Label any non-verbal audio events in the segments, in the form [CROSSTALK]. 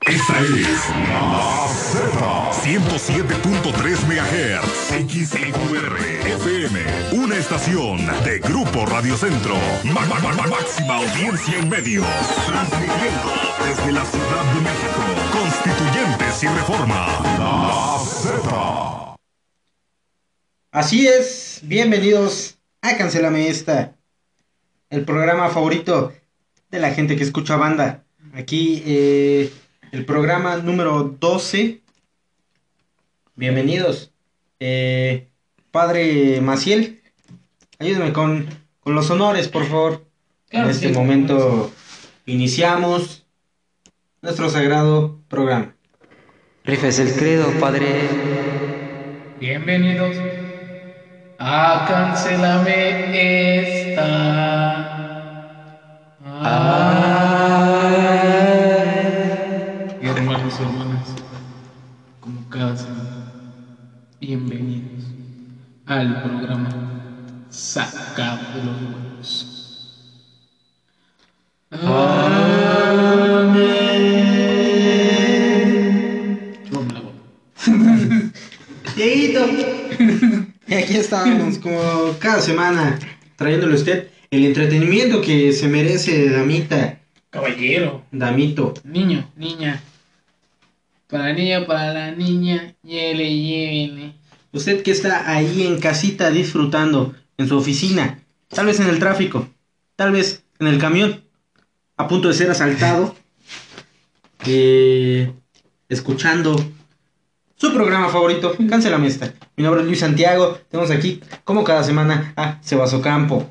Esta es la Z 107.3 MHz XIQR FM, una estación de Grupo Radio Centro. Ma- ma- ma- ma- máxima audiencia en medios. Transmitiendo desde la Ciudad de México. La Z. Así es, bienvenidos a Cancelame Esta, el programa favorito de la gente que escucha banda. Aquí eh, el programa número 12. Bienvenidos. Eh, padre Maciel, ayúdame con, con los honores, por favor. Claro, en este sí. momento iniciamos nuestro sagrado programa. Rifes el credo, padre. Bienvenidos a Cancelame esta. Ay. Hermanos y hermanas, como cada semana, bienvenidos al programa Sacado de los Huevos. Amén. [LAUGHS] Y aquí estamos, como cada semana, trayéndole a usted el entretenimiento que se merece, damita, Caballero. damito. Niño, niña. Para la niña, para la niña. Yele, yele. Usted que está ahí en casita disfrutando, en su oficina, tal vez en el tráfico, tal vez en el camión, a punto de ser asaltado, eh, escuchando su programa favorito, Cancela Esta. Mi nombre es Luis Santiago, tenemos aquí, como cada semana, a Sebaso Campo.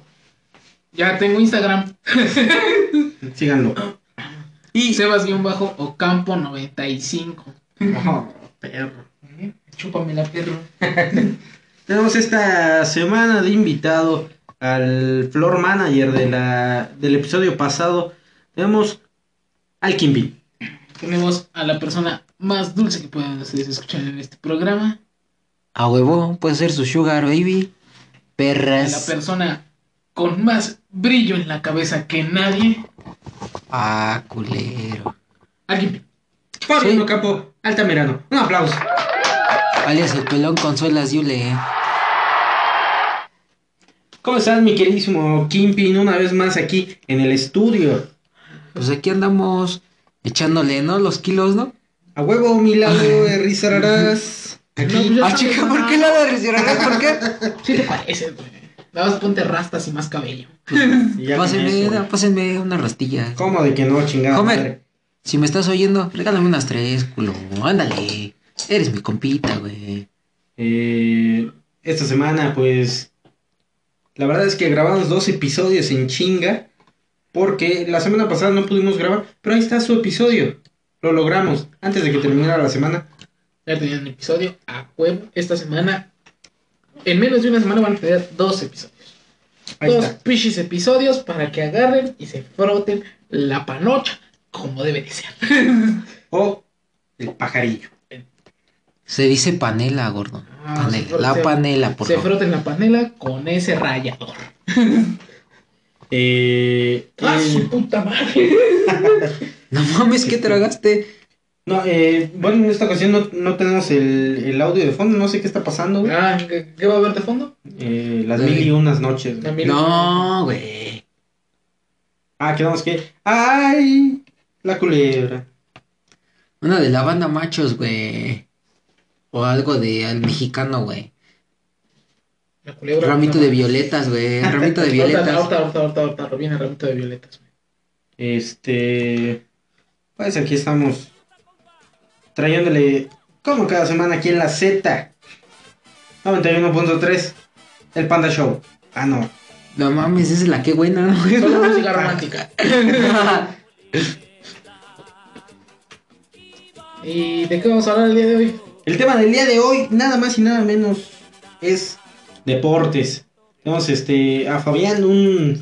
Ya tengo Instagram. [LAUGHS] Síganlo. Y Sebas-Bajo Ocampo 95. Oh, perro. Chúpame la perro. [LAUGHS] Tenemos esta semana de invitado al floor manager de la, del episodio pasado. Tenemos al Kimpin. Tenemos a la persona más dulce que puedan ustedes escuchar en este programa. A huevo, puede ser su sugar baby. A la Perras. persona con más brillo en la cabeza que nadie. Ah, culero. Alguien. Pablo Sí. Capo Altamirano. Un aplauso. Alias el pelón consuelas Yule. ¿Cómo estás, mi queridísimo Kimpin? Una vez más aquí en el estudio. Pues aquí andamos echándole, ¿no? Los kilos, ¿no? A huevo, mi lado de risararás. No, Aquí. pues Ah, chica, ¿no? ¿por qué la de recién? ¿Por qué? [LAUGHS] Sí te parece, güey. Nada más ponte rastas y más cabello. Y Pásenme, da- pásenme una rastilla. ¿Cómo de que no, chingada? Si me estás oyendo, regálame unas tres, culo. Ándale. Eres mi compita, güey. Eh, esta semana, pues. La verdad es que grabamos dos episodios en chinga. Porque la semana pasada no pudimos grabar. Pero ahí está su episodio. Lo logramos. Antes de que terminara la semana. Ya tenían un episodio a huevo. Esta semana, en menos de una semana, van a tener dos episodios. Ahí dos está. pichis episodios para que agarren y se froten la panocha como debe de ser. [LAUGHS] O el pajarillo. Se dice panela, gordo. Ah, Panela. se- La se- panela, por se favor. froten la panela con ese rallador. [LAUGHS] Eh, ¡Ah, eh, su puta madre! [LAUGHS] No [LAUGHS] mames, ¿qué tragaste? no, eh, bueno, en esta ocasión no, no tenemos el, el audio de fondo. No sé qué está pasando. güey. Ah, ¿qué, qué va a haber de fondo? Eh, las mil y unas noches. güey. No, güey. Ah, quedamos que. ¡Ay! La culebra. Una de la banda machos, güey. O algo de al mexicano, güey. La culebra. Ramito no, de violetas, güey. [LAUGHS] Ramito de violetas. ahorita, ahorita, ahorita, ahorita, viene ramito de violetas. Este. Pues aquí estamos. Trayéndole. Como cada semana aquí en la Z. 91.3. El Panda Show. Ah, no. No mames, esa es la que buena. Solo música romántica. [LAUGHS] ¿Y de qué vamos a hablar el día de hoy? El tema del día de hoy, nada más y nada menos, es deportes. Tenemos este a Fabián, un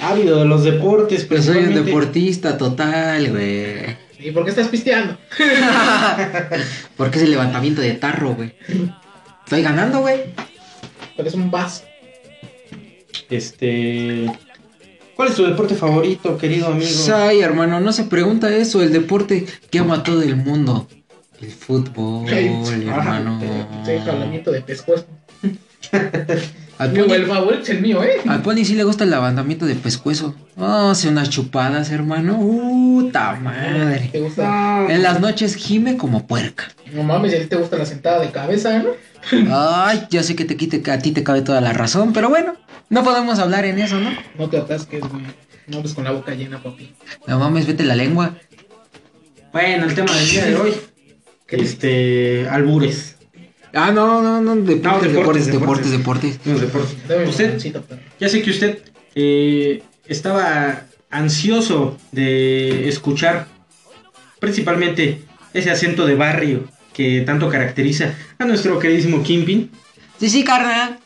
ávido de los deportes, Pues soy un deportista total, güey. ¿Y por qué estás pisteando? [LAUGHS] Porque es el levantamiento de tarro, güey. Estoy ganando, güey. Porque es un vas. Este. ¿Cuál es tu deporte favorito, querido amigo? Ay, hermano, no se pregunta eso. El deporte que ama a todo el mundo. El fútbol, hermano. Sí, jalamiento de pescuezo. [LAUGHS] Al el Poli, favorito es el mío, ¿eh? al Poli sí le gusta el levantamiento de pescuezo. Oh, hace unas chupadas, hermano. Puta madre. ¿Te gusta? En las noches gime como puerca. No mames, a ti te gusta la sentada de cabeza, ¿no? Ay, yo sé que te quite que a ti te cabe toda la razón, pero bueno, no podemos hablar en eso, ¿no? No te atasques, güey. No hables con la boca llena, papi. No mames, vete la lengua. Bueno, el tema del día de hoy. Este. Albures. Ah, no, no, no, deportes, No, deportes, deportes, deportes, Usted, perro. ya sé que usted eh, estaba ansioso de escuchar principalmente ese acento de barrio que tanto caracteriza a nuestro queridísimo Kimpin. Sí, sí, carnal.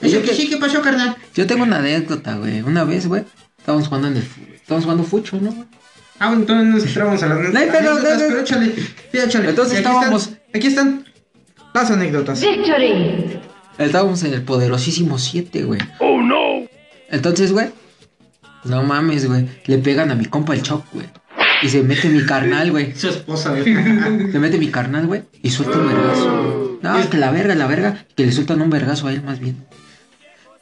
Yo, te- ¿qué pasó, carnal? yo tengo una anécdota, güey. Una vez, güey, estábamos jugando en el fu- estábamos jugando fucho, ¿no? güey? Ah, bueno, entonces nos entramos a las No no, no. pero échale, sí, échale. Entonces estábamos- están- aquí están las anécdotas. Victory! Estábamos en el poderosísimo 7, güey. ¡Oh, no! Entonces, güey, no mames, güey. Le pegan a mi compa el choc, güey. Y se mete mi carnal, güey. [LAUGHS] Su esposa, güey. Se mete mi carnal, güey, y suelta un vergazo. No, que la verga, la verga, que le sueltan un vergazo a él más bien.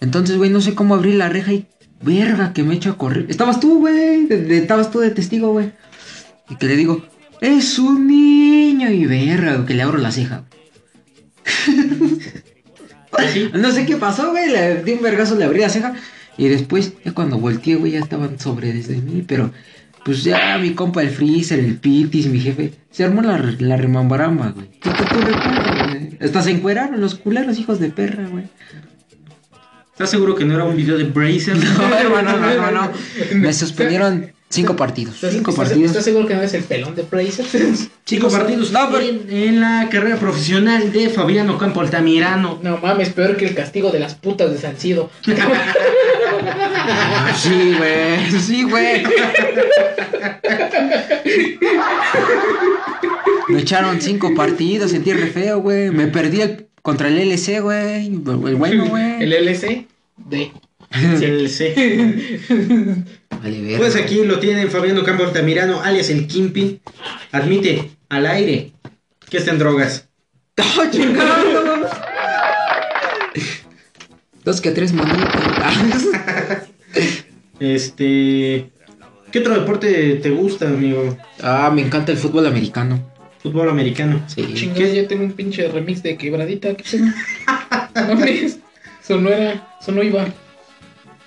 Entonces, güey, no sé cómo abrir la reja y verga que me echo a correr. Estabas tú, güey, estabas tú de testigo, güey. Y que le digo, es un niño y verga, que le abro la ceja. [LAUGHS] No sé qué pasó, güey, le di un vergazo, le abrí la ceja. Y después, ya cuando volteé, güey, ya estaban sobre desde mí, pero pues ya mi compa el Freezer, el Pitis, mi jefe, se armó la, la remambaramba, güey. ¿Tú, tú, tú recuerdas, güey? Hasta se encueraron los culeros hijos de perra, güey. ¿Estás seguro que no era un video de Bracer? No, [LAUGHS] hermano, no, no, no. [LAUGHS] Me suspendieron cinco partidos. ¿Estás, Cinco estás- partidos. ¿Estás seguro que no eres el pelón de Bracer? [LAUGHS] Cinco partidos. No, pero- en, la carrera profesional de Fabiano Campo Altamirano. No mames, peor que el castigo de las putas de Salcido. [LAUGHS] Ah, Sí, güey. Sí, güey. Me echaron cinco partidos, sentí re feo, güey. Me perdí el, contra el LC, güey. El [LAUGHS] bueno, güey. El LC de. [LAUGHS] Vale, verga. Pues aquí lo tienen Fabiano Campo Altamirano, alias el Kimpi. Admite al aire que está en drogas. ¡Oh, [LAUGHS] chingado! Dos que tres manitas. [LAUGHS] Este. ¿Qué otro deporte te gusta, amigo? Ah, me encanta el fútbol americano. Fútbol americano. Sí. Chingada, ya tengo un pinche remix de quebradita. ¿Qué pedo? No no era. Eso no iba.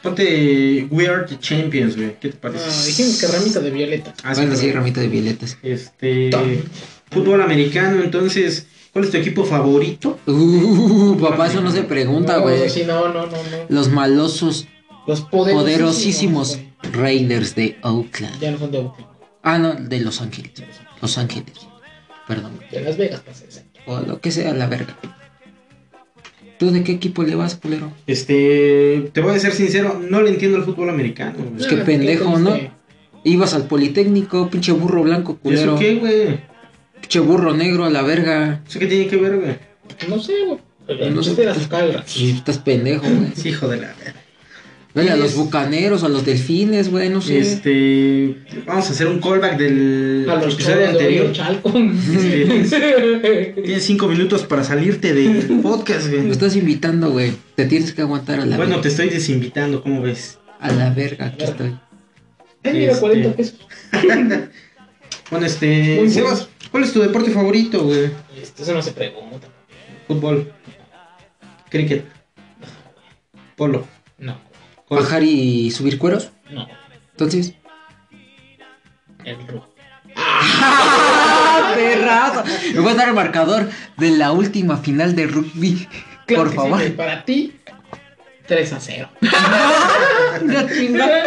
Ponte We Are the Champions, güey. ¿Qué te parece? Ah, dijimos que ramita de violeta. Ah, bueno, sí, ramita de violetas. Este. Tom. Fútbol americano, entonces. ¿Cuál es tu equipo favorito? Uh, papá, eso no se pregunta, No, güey. sí, no, no, no, no. Los malosos, Los poderosísimos. Raiders de Oakland. Ya no son de Oakland, Ah, no, de Los Ángeles. Los Ángeles. Perdón. De Las Vegas, ser exacto. O lo que sea, la verga. ¿Tú de qué equipo le vas, culero? Este. Te voy a ser sincero, no le entiendo el fútbol americano. güey. Pues qué Ah, pendejo, ¿qué ¿no? Ibas al Politécnico, pinche burro blanco, ¿Y eso culero. qué, güey? Pinche burro negro a la verga. ¿Eso qué tiene que ver, güey? No sé, güey. No No sé. las calgas. Sí, [LAUGHS] estás pendejo, güey. Sí, hijo de la verga. Vele a los bucaneros, a los delfines, güey, no sé. Este. Vamos a hacer un callback del A los episodio anterior. Este, Tienes cinco minutos para salirte del podcast, Me güey. estás invitando, güey. Te tienes que aguantar a la Bueno, te estoy desinvitando, ¿cómo ves? A la verga, aquí estoy. Eh, mira, Este. 40 pesos. [LAUGHS] Bueno, este. Muy Sebas, ¿cuál es tu deporte favorito, güey? Este, Eso no se pregunta. Fútbol. Cricket. Polo. No, Bajar y subir cueros. no. Entonces. El rojo. ¡Ah, perrazo! Me voy a dar el marcador de la última final de rugby. Claro Por favor. sí, para ti, 3 a 0. Una [LAUGHS] chingada.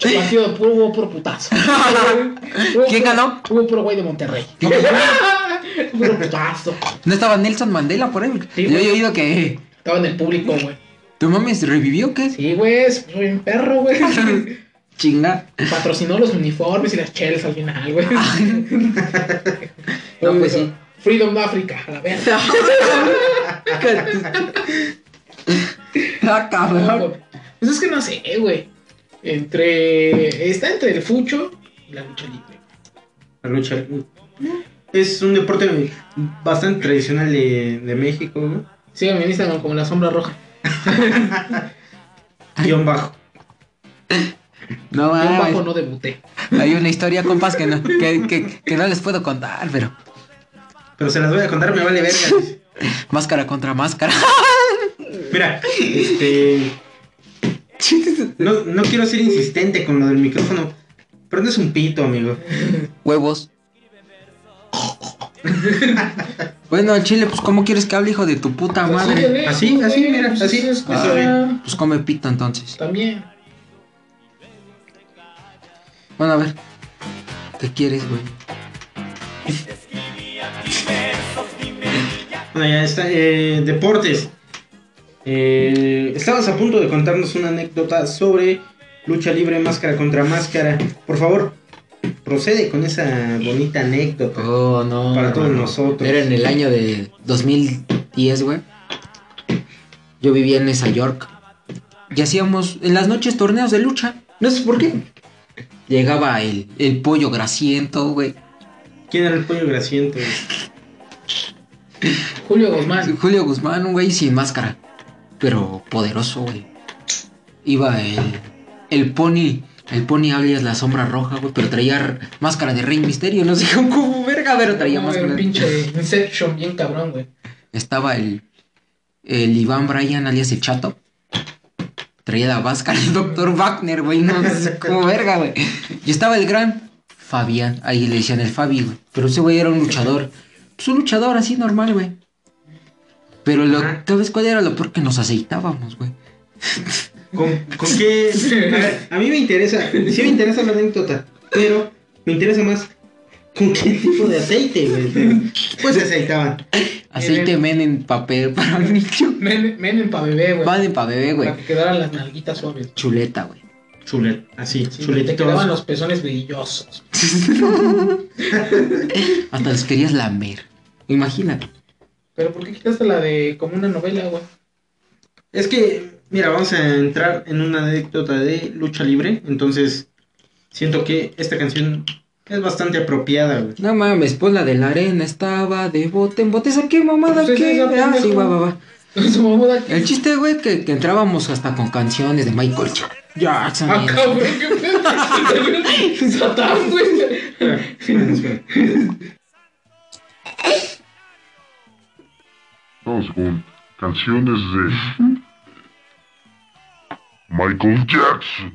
Partido puro, hubo puro putazo. Hubo ¿Quién puro- ganó? Hubo puro güey de Monterrey. [LAUGHS] puro putazo. ¿No estaba Nelson Mandela por ahí? Sí, Yo he oído que. Estaba en el público, güey. ¿Tu mames revivió o qué? Sí, güey, es- soy un perro, güey. [LAUGHS] Chinga. Patrocinó los uniformes y las chelas al final, güey. [LAUGHS] No, pues sí. Freedom Africa, a la verga. [LAUGHS] ah, cabrón. Pues es que no sé, güey. Entre. Está entre el fucho y la lucha libre. La lucha. Es un deporte bastante tradicional de, de México, güey. Síganme en Instagram como la sombra roja. [LAUGHS] Guión bajo. No, ah, bajo no debuté. hay una historia, compas, que no, que, que, que no les puedo contar, pero. Pero se las voy a contar, me vale verga. Máscara contra máscara. Mira, este. No, no quiero ser insistente con lo del micrófono. Pero no es un pito, amigo. Huevos. [LAUGHS] bueno, al chile, pues, ¿cómo quieres que hable, hijo de tu puta madre? síguele, Así, güey, así, mira, pues, así, es bien. Pues come pito entonces. También. Bueno, a ver. ¿Qué quieres, güey? Bueno, ya está. eh, deportes. Eh, estabas a punto de contarnos una anécdota sobre lucha libre máscara contra máscara. Por favor, procede con esa bonita anécdota. Oh, no. Para todos nosotros. Era en el año de 2010, güey. Yo vivía en Nueva York. Y hacíamos en las noches torneos de lucha. No sé por qué. Llegaba el, el pollo grasiento, güey. ¿Quién era el pollo grasiento? Julio Guzmán. Julio Guzmán, un güey sin máscara. Pero poderoso, güey. Iba el, el pony. El pony alias la sombra roja, güey. Pero traía máscara de Rey Misterio. No sé [LAUGHS] cómo, verga, pero traía No, máscara. un pinche Inception bien cabrón, güey. Estaba el, el Iván Bryan alias el chato. Traía la máscara el doctor Wagner, güey. No sé [LAUGHS] cómo verga, güey. Y estaba el gran Fabián. Ahí le decían el Fabi, güey. Pero ese güey era un luchador. Pues un luchador así normal, güey. Pero lo. ¿sabes cuál era lo peor que nos aceitábamos, güey? [LAUGHS] ¿Con, con qué? [LAUGHS] A ver, a mí me interesa, sí me interesa la anécdota, pero me interesa más con qué tipo de aceite, güey. Pues se aceitaban. Aceite men en papel para un niño. Men, men pa' bebé, güey. Vale para bebé, güey. Para que quedaran las nalguitas suaves. Chuleta, güey. Chulet, así, Sí, te quedaban los pezones brillosos. [LAUGHS] Hasta los querías lamer. Imagínate. Pero ¿por qué quitaste la de como una novela, güey? Es que, mira, vamos a entrar en una anécdota de lucha libre, entonces siento que esta canción es bastante apropiada, güey. No mames, pues la de la arena estaba de bote en bote. ¿Esa qué mamada? Pues ¿Qué? esa, Ah, sí, va, va, va. [LAUGHS] El chiste, güey, que, que entrábamos hasta con canciones de Michael Jackson. Ah, cabrón, qué pedo. [LAUGHS] Satán, güey. Canciones de Michael Jackson.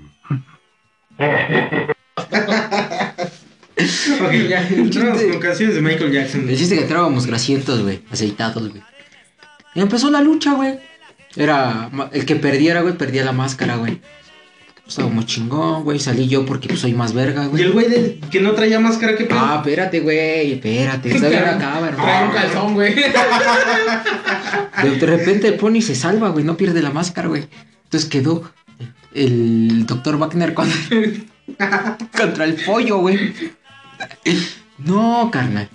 Ok, ya, [LAUGHS] entramos con canciones de Michael Jackson. El chiste que entrábamos grasientos, güey, aceitados, güey. Y empezó la lucha, güey. Era el que perdiera, güey, perdía la máscara, güey. Estábamos chingón, güey. Salí yo porque pues, soy más verga, Y güey. el güey del- que no traía máscara, ¿qué pedo? Ah, espérate, güey, espérate. Todavía no acaba, Trae un hermano. calzón, güey. De, de repente el pony se salva, güey, no pierde la máscara, güey. Entonces quedó el doctor Wagner contra, [LAUGHS] contra el pollo, güey. No, carnal.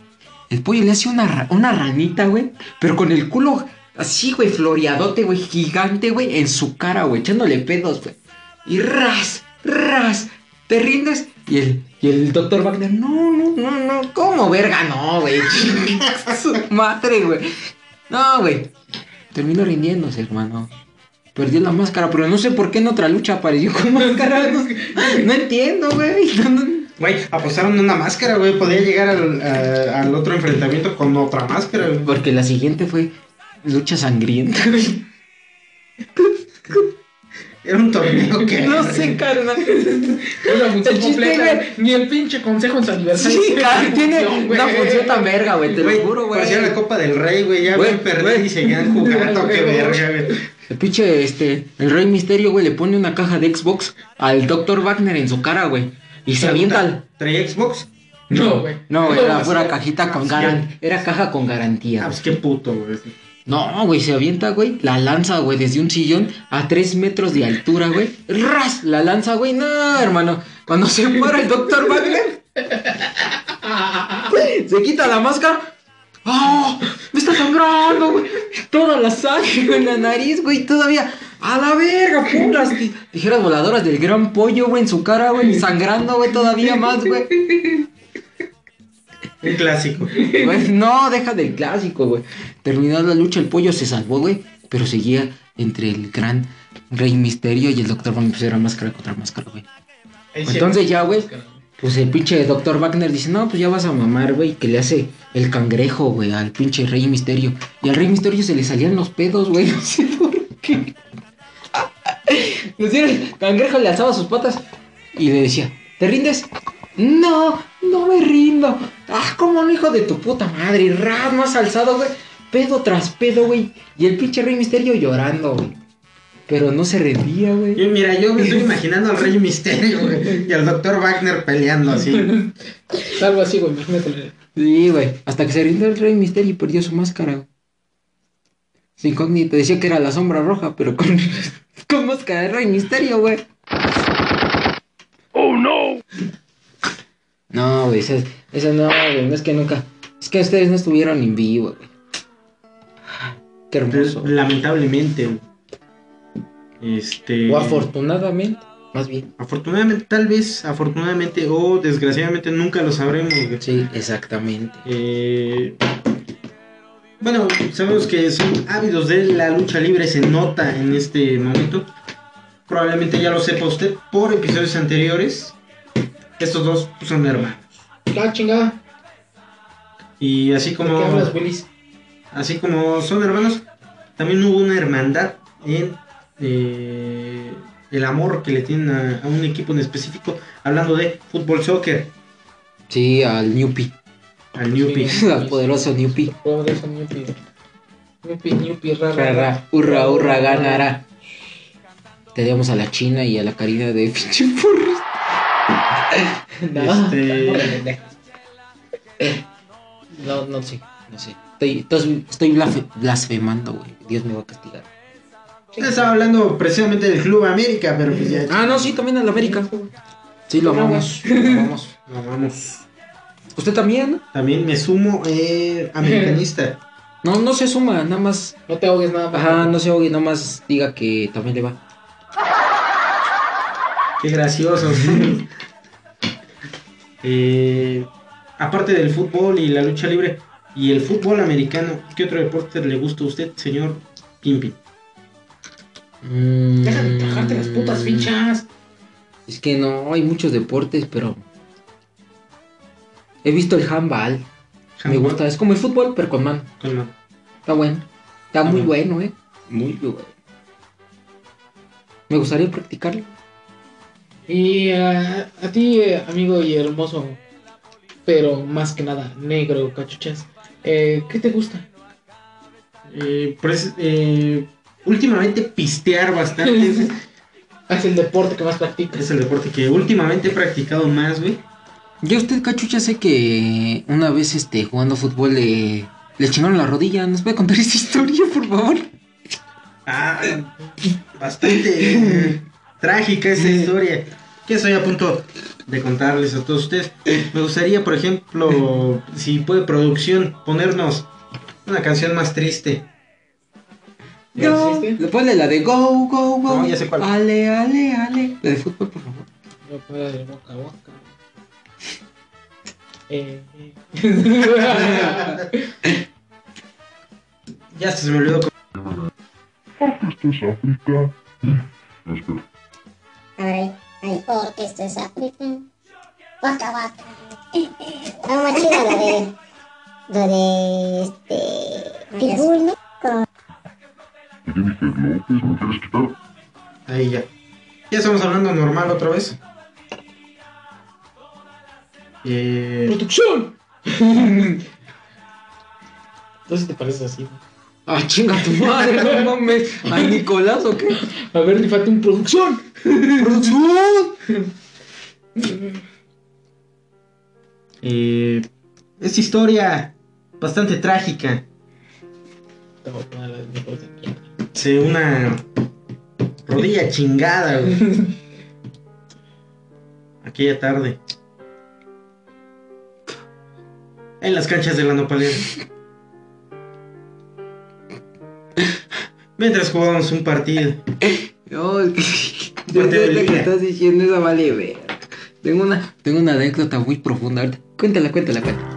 El pollo le hace una, una ranita, güey. Pero con el culo así, güey, floreadote, güey, gigante, güey, en su cara, güey, echándole pedos, güey. Y ras, ras, te rindes. Y el, y el doctor Wagner, no, no, no, no, ¿cómo verga? No, güey. [LAUGHS] Su madre, güey. No, güey. Terminó rindiéndose, hermano. Perdió la máscara, pero no sé por qué en otra lucha apareció con [LAUGHS] máscara. No, no entiendo, güey. Güey, apostaron una máscara, güey. Podía llegar al, a- al otro enfrentamiento con otra máscara, güey. Porque la siguiente fue lucha sangrienta, güey. Era un torneo que. No sé, carnal. [LAUGHS] Ni el pinche consejo en su aniversario. Sí, carnal, tiene una función tan verga, güey. Te lo juro, güey. parecía la Copa del Rey, güey. Ya perdido güey. y seguían jugando. [LAUGHS] Qué verga, güey. El pinche, este, el Rey Misterio, güey, le pone una caja de Xbox al Dr. Wagner en su cara, güey. Y se avienta al... ¿Traía Xbox? No, güey. No, güey, era pura cajita con garantía. Era caja con Ah, garantía. pues qué puto, güey. No, güey, se avienta, güey, la lanza, güey, desde un sillón a tres metros de altura, güey. ¡Ras! La lanza, güey. No, hermano. Cuando se muere el doctor Wagner, se quita la máscara. ¡Oh! Me está sangrando, güey. Toda la sangre en la nariz, güey. Todavía. A la verga, ti- tijeras voladoras del gran pollo, güey, en su cara, güey. Sangrando, güey, todavía más, güey. Un clásico. No, deja del clásico, güey. Terminó la lucha, el pollo se salvó, güey. Pero seguía entre el gran Rey Misterio y el Doctor Wagner. Pues era máscara contra máscara, güey. Entonces ya, güey. Pues el pinche Doctor Wagner dice, no, pues ya vas a mamar, güey. Que le hace el cangrejo, güey, al pinche Rey Misterio. Y al Rey Misterio se le salían los pedos, güey. [LAUGHS] No sé por qué. [LAUGHS] El cangrejo le alzaba sus patas y le decía, ¿te rindes? No, no me rindo. Ah, como un hijo de tu puta madre. Y ras más alzado, güey. Pedo tras pedo, güey. Y el pinche Rey Misterio llorando, güey. Pero no se rendía, güey. Yo, mira, yo me estoy [LAUGHS] imaginando al Rey Misterio, güey. Y al Doctor Wagner peleando así. [LAUGHS] Algo así, güey, imagínate. Sí, güey. Hasta que se rindió el Rey Misterio y perdió su máscara, güey. Su incógnito decía que era la sombra roja, pero con, [LAUGHS] con máscara de Rey Misterio, güey. Oh no! No, güey, esa, esa no, güey. No es que nunca. Es que ustedes no estuvieron en vivo, güey. Qué hermoso. Lamentablemente. güey. Este. O afortunadamente, más bien. Afortunadamente, tal vez, afortunadamente o desgraciadamente nunca lo sabremos. güey. Sí, exactamente. Eh, bueno, sabemos que son ávidos de la lucha libre, se nota en este momento. Probablemente ya lo sepa usted por episodios anteriores. Estos dos pues, son hermanos. La chingada. Y así ¿De como, qué hablas, Willis? así como son hermanos, también hubo una hermandad en eh, el amor que le tienen a, a un equipo en específico, hablando de fútbol soccer, Sí, al Newpie. al Newpie. [LAUGHS] al poderoso Newpie. Juego de eso, Ñupi. Ñupi, Ñupi, ra, ra, Ra, ra. ra, hurra, hurra, ganará. Teníamos a la China y a la Karina de [LAUGHS] pinche. [LAUGHS] No, Este- no. No, sé, no sé. Estoy, estoy, blasfemando, güey. Dios me va a castigar. Estaba hablando precisamente del Club América, pero pues ya. Ah, no, sí, también en la América. Sí, lo amamos. Lo amamos. No, vamos. ¿Usted también? También me sumo eh, americanista. [LAUGHS] No, no se suma, nada más. No te ahogues nada más. Ajá, no se oye, nada más diga que también le va. Qué gracioso. [LAUGHS] Eh, aparte del fútbol y la lucha libre y el fútbol americano, ¿qué otro deporte le gusta a usted, señor Pimpin? Mm, Deja de tragarte las putas fichas. Es que no, hay muchos deportes, pero. He visto el handball. Me gusta, es como el fútbol, pero con mano. Con mano. Está bueno. Está muy Ajá. bueno, eh. Muy bueno. Me gustaría practicarlo. Y ah, a ti, amigo y hermoso, pero más que nada negro, cachuchas, eh, ¿qué te gusta? Eh, pues, eh, últimamente pistear bastante es, [LAUGHS] el deporte que más practicas. es el deporte que últimamente he practicado más, güey. Ya usted, cachucha, sé que una vez este, jugando fútbol le, le chingaron la rodilla. ¿Nos puede contar esa historia, por favor? Ah, bastante trágica esa historia. Que estoy a punto de contarles a todos ustedes. Me gustaría, por ejemplo, [LAUGHS] si puede producción, ponernos una canción más triste. ¿Ya No, existe? ponle la de go, go, go. No, ya sé cuál. Ale, ale, ale. La de fútbol, por favor. Yo puedo de boca a boca. [LAUGHS] Eh, eh. [LAUGHS] Ya se me olvidó. Esto es África. A ver, ahí, ahí, porque esto es África. Waka waka. No, más chida la de. La de. Este. Pitbull, ¿no? Con Jennifer López, ¿me quieres quitar? Ahí ya. Ya estamos hablando normal otra vez. Eh, ¡Producción! [LAUGHS] Entonces te pareces así. Ah, chinga tu madre, no mames. ¿Ay, Nicolás o qué? A ver, le falta un producción. ¡Producción! eh, esta historia bastante trágica. Este, una rodilla chingada, güey. Aquella tarde. En las canchas de la nopalera. Mientras jugábamos un partido. No. [LAUGHS] Partido de Desde que estás diciendo esa vale ver. Tengo una, tengo una anécdota muy profunda. ahorita. Cuéntala, cuéntala, cuéntala.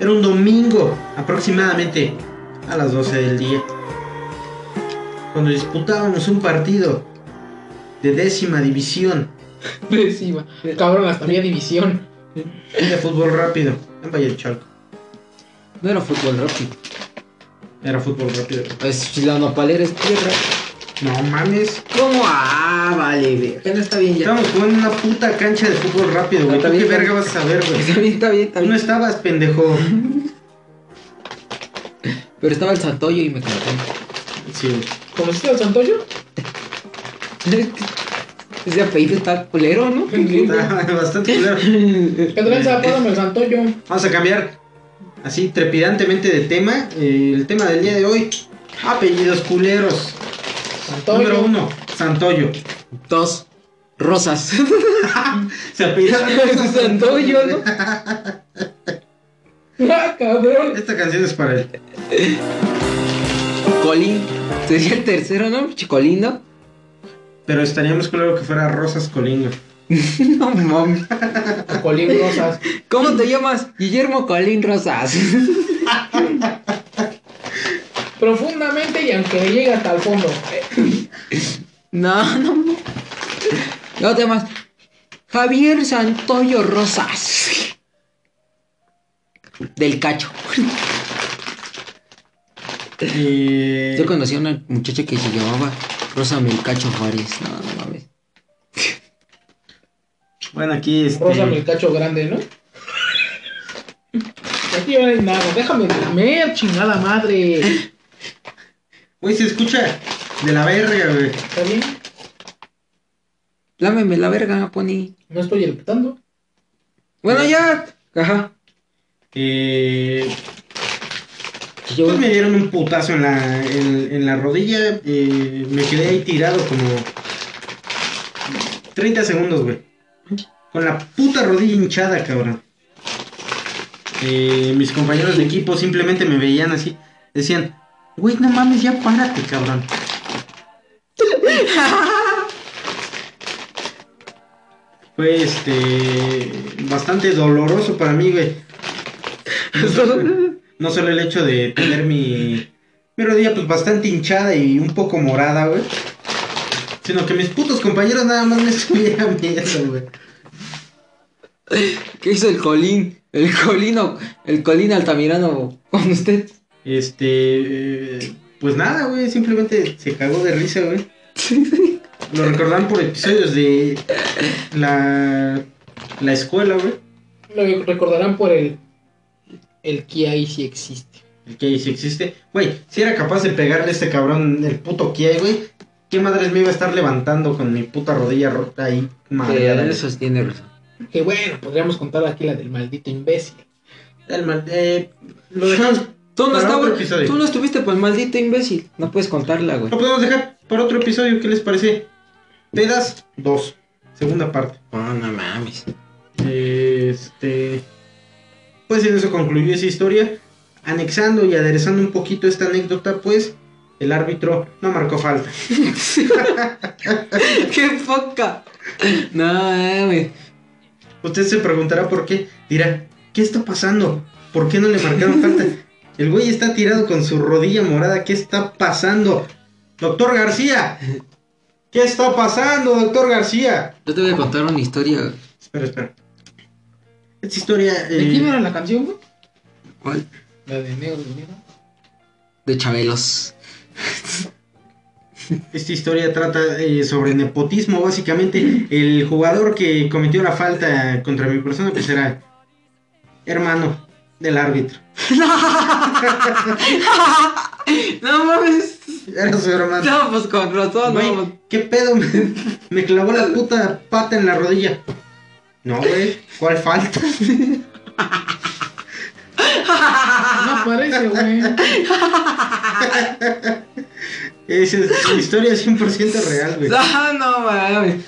Era un domingo, aproximadamente a las 12 del día. Cuando disputábamos un partido de décima división [LAUGHS] Encima. Cabrón, hasta había división. de fútbol rápido en Valle del Chalco. No era fútbol rápido. Era fútbol rápido. Pues si la nopalera es tierra. No mames. ¿Cómo? Ah, vale. No está bien ya. Estábamos jugando en una puta cancha de fútbol rápido, güey. Está ¿Tú qué bien, verga está vas a saber, güey? Está bien, está bien, está Tú no bien. estabas, pendejo. [LAUGHS] Pero estaba el Santoyo y me canté. Sí, güey. ¿Conociste al Santoyo? [LAUGHS] Ese apellido está culero, ¿no? Está bastante culero. ¿Qué tranza? Pásame el Santoyo. Vamos a cambiar así trepidantemente de tema. Eh, el tema del día de hoy: apellidos culeros. Santoyo. Número uno, Santoyo. Dos. Rosas. [LAUGHS] Se apellida [LAUGHS] Santoyo, ¿no? [LAUGHS] Ah, cabrón. Esta canción es para él. Colín. Sería el tercero, ¿no? Chicolín, ¿no? Pero estaríamos claro que fuera Rosas Colingo. No [LAUGHS] mames. Colín Rosas. ¿Cómo te llamas? Guillermo Colín Rosas. Profundamente y aunque llegue hasta el fondo. No, no, no. ¿Cómo te llamas? Javier Santoyo Rosas. Del cacho. Eh, Yo conocí a una muchacha que se llamaba Rosa Melcacho Juárez. No, no mames. Bueno, aquí este, Rosa Milcacho grande, ¿no? Aquí no hay nada. Déjame comer, chingada madre. Güey, se escucha de la verga, güey. ¿Está bien? Lámeme la verga, Pony. No estoy eructando. Bueno, ya. Ajá. Eh, Yo- pues me dieron un putazo en la, en, en la rodilla. eh, me quedé ahí tirado como 30 segundos, güey. Con la puta rodilla hinchada, cabrón. Eh, mis compañeros de equipo simplemente me veían así. Decían, güey, no mames, ya párate, cabrón. [LAUGHS] Fue este bastante doloroso para mí, güey. No solo, [LAUGHS] no solo el hecho de tener mi, mi rodilla pues bastante hinchada y un poco morada, güey. Sino que mis putos compañeros nada más me estuvieran [LAUGHS] viendo, güey. ¿Qué hizo el Colín? El Colino, el Colín Altamirano con usted. Este, eh, pues nada, güey, simplemente se cagó de risa, güey. Lo recordaban por episodios de la, la escuela, güey. Lo recordarán por el. El que ahí sí existe. El que ahí sí existe. Güey, si era capaz de pegarle a este cabrón el puto Kiai, güey. ¿Qué madres me iba a estar levantando con mi puta rodilla rota ahí? Madreada. Eh, eso tiene razón. Que bueno, podríamos contar aquí la del maldito imbécil. El mal- eh, lo [LAUGHS] dejamos. Tú no, tú no estuviste por el maldito imbécil. No puedes contarla, güey. Lo podemos dejar para otro episodio. ¿Qué les parece? Pedas 2. Segunda parte. No, no mames. Este. Pues en eso concluyó esa historia. Anexando y aderezando un poquito esta anécdota, pues el árbitro no marcó falta. [LAUGHS] ¡Qué poca! No, güey. Usted se preguntará por qué. Dirá, ¿qué está pasando? ¿Por qué no le marcaron falta? El güey está tirado con su rodilla morada. ¿Qué está pasando? Doctor García. ¿Qué está pasando, doctor García? Yo te voy a contar una historia. Espera, espera. Esta historia... ¿De eh, quién era la canción, güey? ¿Cuál? La de Negro de Negro. De Chabelos. [LAUGHS] Esta historia trata eh, sobre nepotismo, básicamente. El jugador que cometió la falta contra mi persona, pues era hermano del árbitro. [LAUGHS] [LAUGHS] no mames. Era su hermano. No, pues con razón, Güey, no. ¿qué pedo? Me, me clavó la puta pata en la rodilla. No, güey, ¿cuál falta? No parece, güey. Esa es historia 100% real, güey. Ah, no mames.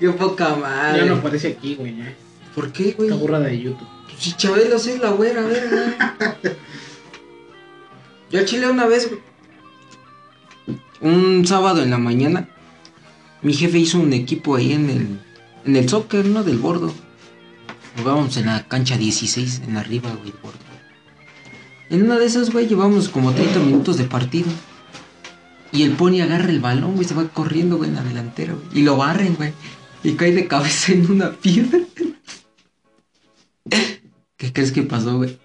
Qué poca madre. Ya no aparece aquí, güey. ¿Por qué, güey? Esta burrada de YouTube. Pues Si Chabelo sí es la güera, verga. Yo al chile una vez, güey, un sábado en la mañana, mi jefe hizo un equipo ahí en el, en el soccer, ¿no? Del bordo. Jugábamos en la cancha 16, en arriba, güey, bordo. En una de esas, güey, llevamos como 30 minutos de partido. Y el pony agarra el balón, güey, se va corriendo, güey, en la delantera, güey. Y lo barren, güey. Y cae de cabeza en una piedra. [LAUGHS] ¿Qué crees que pasó, güey?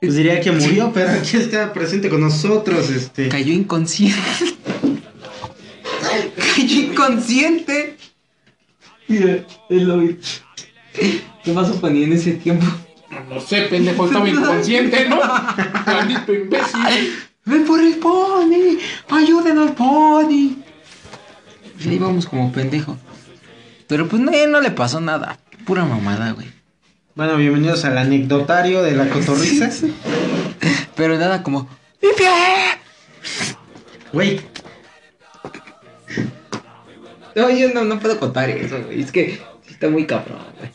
Pues diría que murió, pero aquí está presente con nosotros, este. Cayó inconsciente. [LAUGHS] Cayó inconsciente. Mira, él lo. [LAUGHS] ¿Qué pasó, Pani, en ese tiempo? No sé, pendejo, estaba [LAUGHS] inconsciente, ¿no? Maldito imbécil. ¡Ven por el pony! ¡Ayuden al pony! Y ahí vamos como pendejo. Pero pues no, no le pasó nada. Pura mamada, güey. Bueno, bienvenidos al anecdotario de la cotorriza. [LAUGHS] Pero nada como... ¡Mi pie! Güey, No, yo no, no puedo contar eso, güey. Es que está muy cabrón, güey.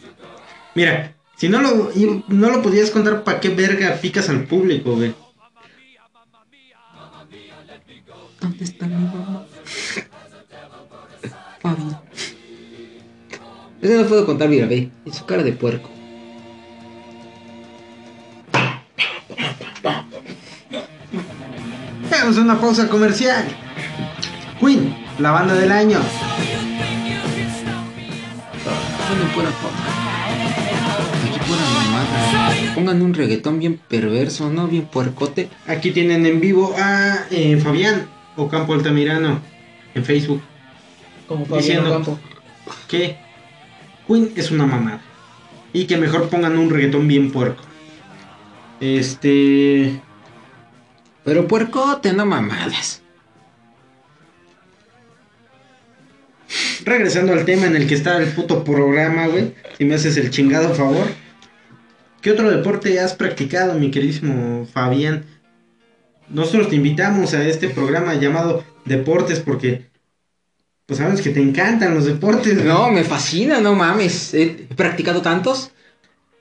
Mira, si no lo, y no lo podías contar, ¿para qué verga picas al público, güey? ¿Dónde está mi mamá? Fabi. Eso no puedo contar, mira, ve. En su cara de puerco. Vamos a una pausa comercial. Queen, la banda del año. Ponen pura pa- Aquí pura mamada. Pongan un reggaetón bien perverso, ¿no? Bien puercote. Aquí tienen en vivo a eh, Fabián Ocampo Altamirano en Facebook. Como Fabián Diciendo. Ocampo. que Queen es una mamada. Y que mejor pongan un reggaetón bien puerco. Este. Pero puercote, no mamadas. Regresando al tema en el que está el puto programa, güey. Si me haces el chingado favor. ¿Qué otro deporte has practicado, mi queridísimo Fabián? Nosotros te invitamos a este programa llamado Deportes porque. Pues sabes que te encantan los deportes. No, me fascina, no mames. He practicado tantos.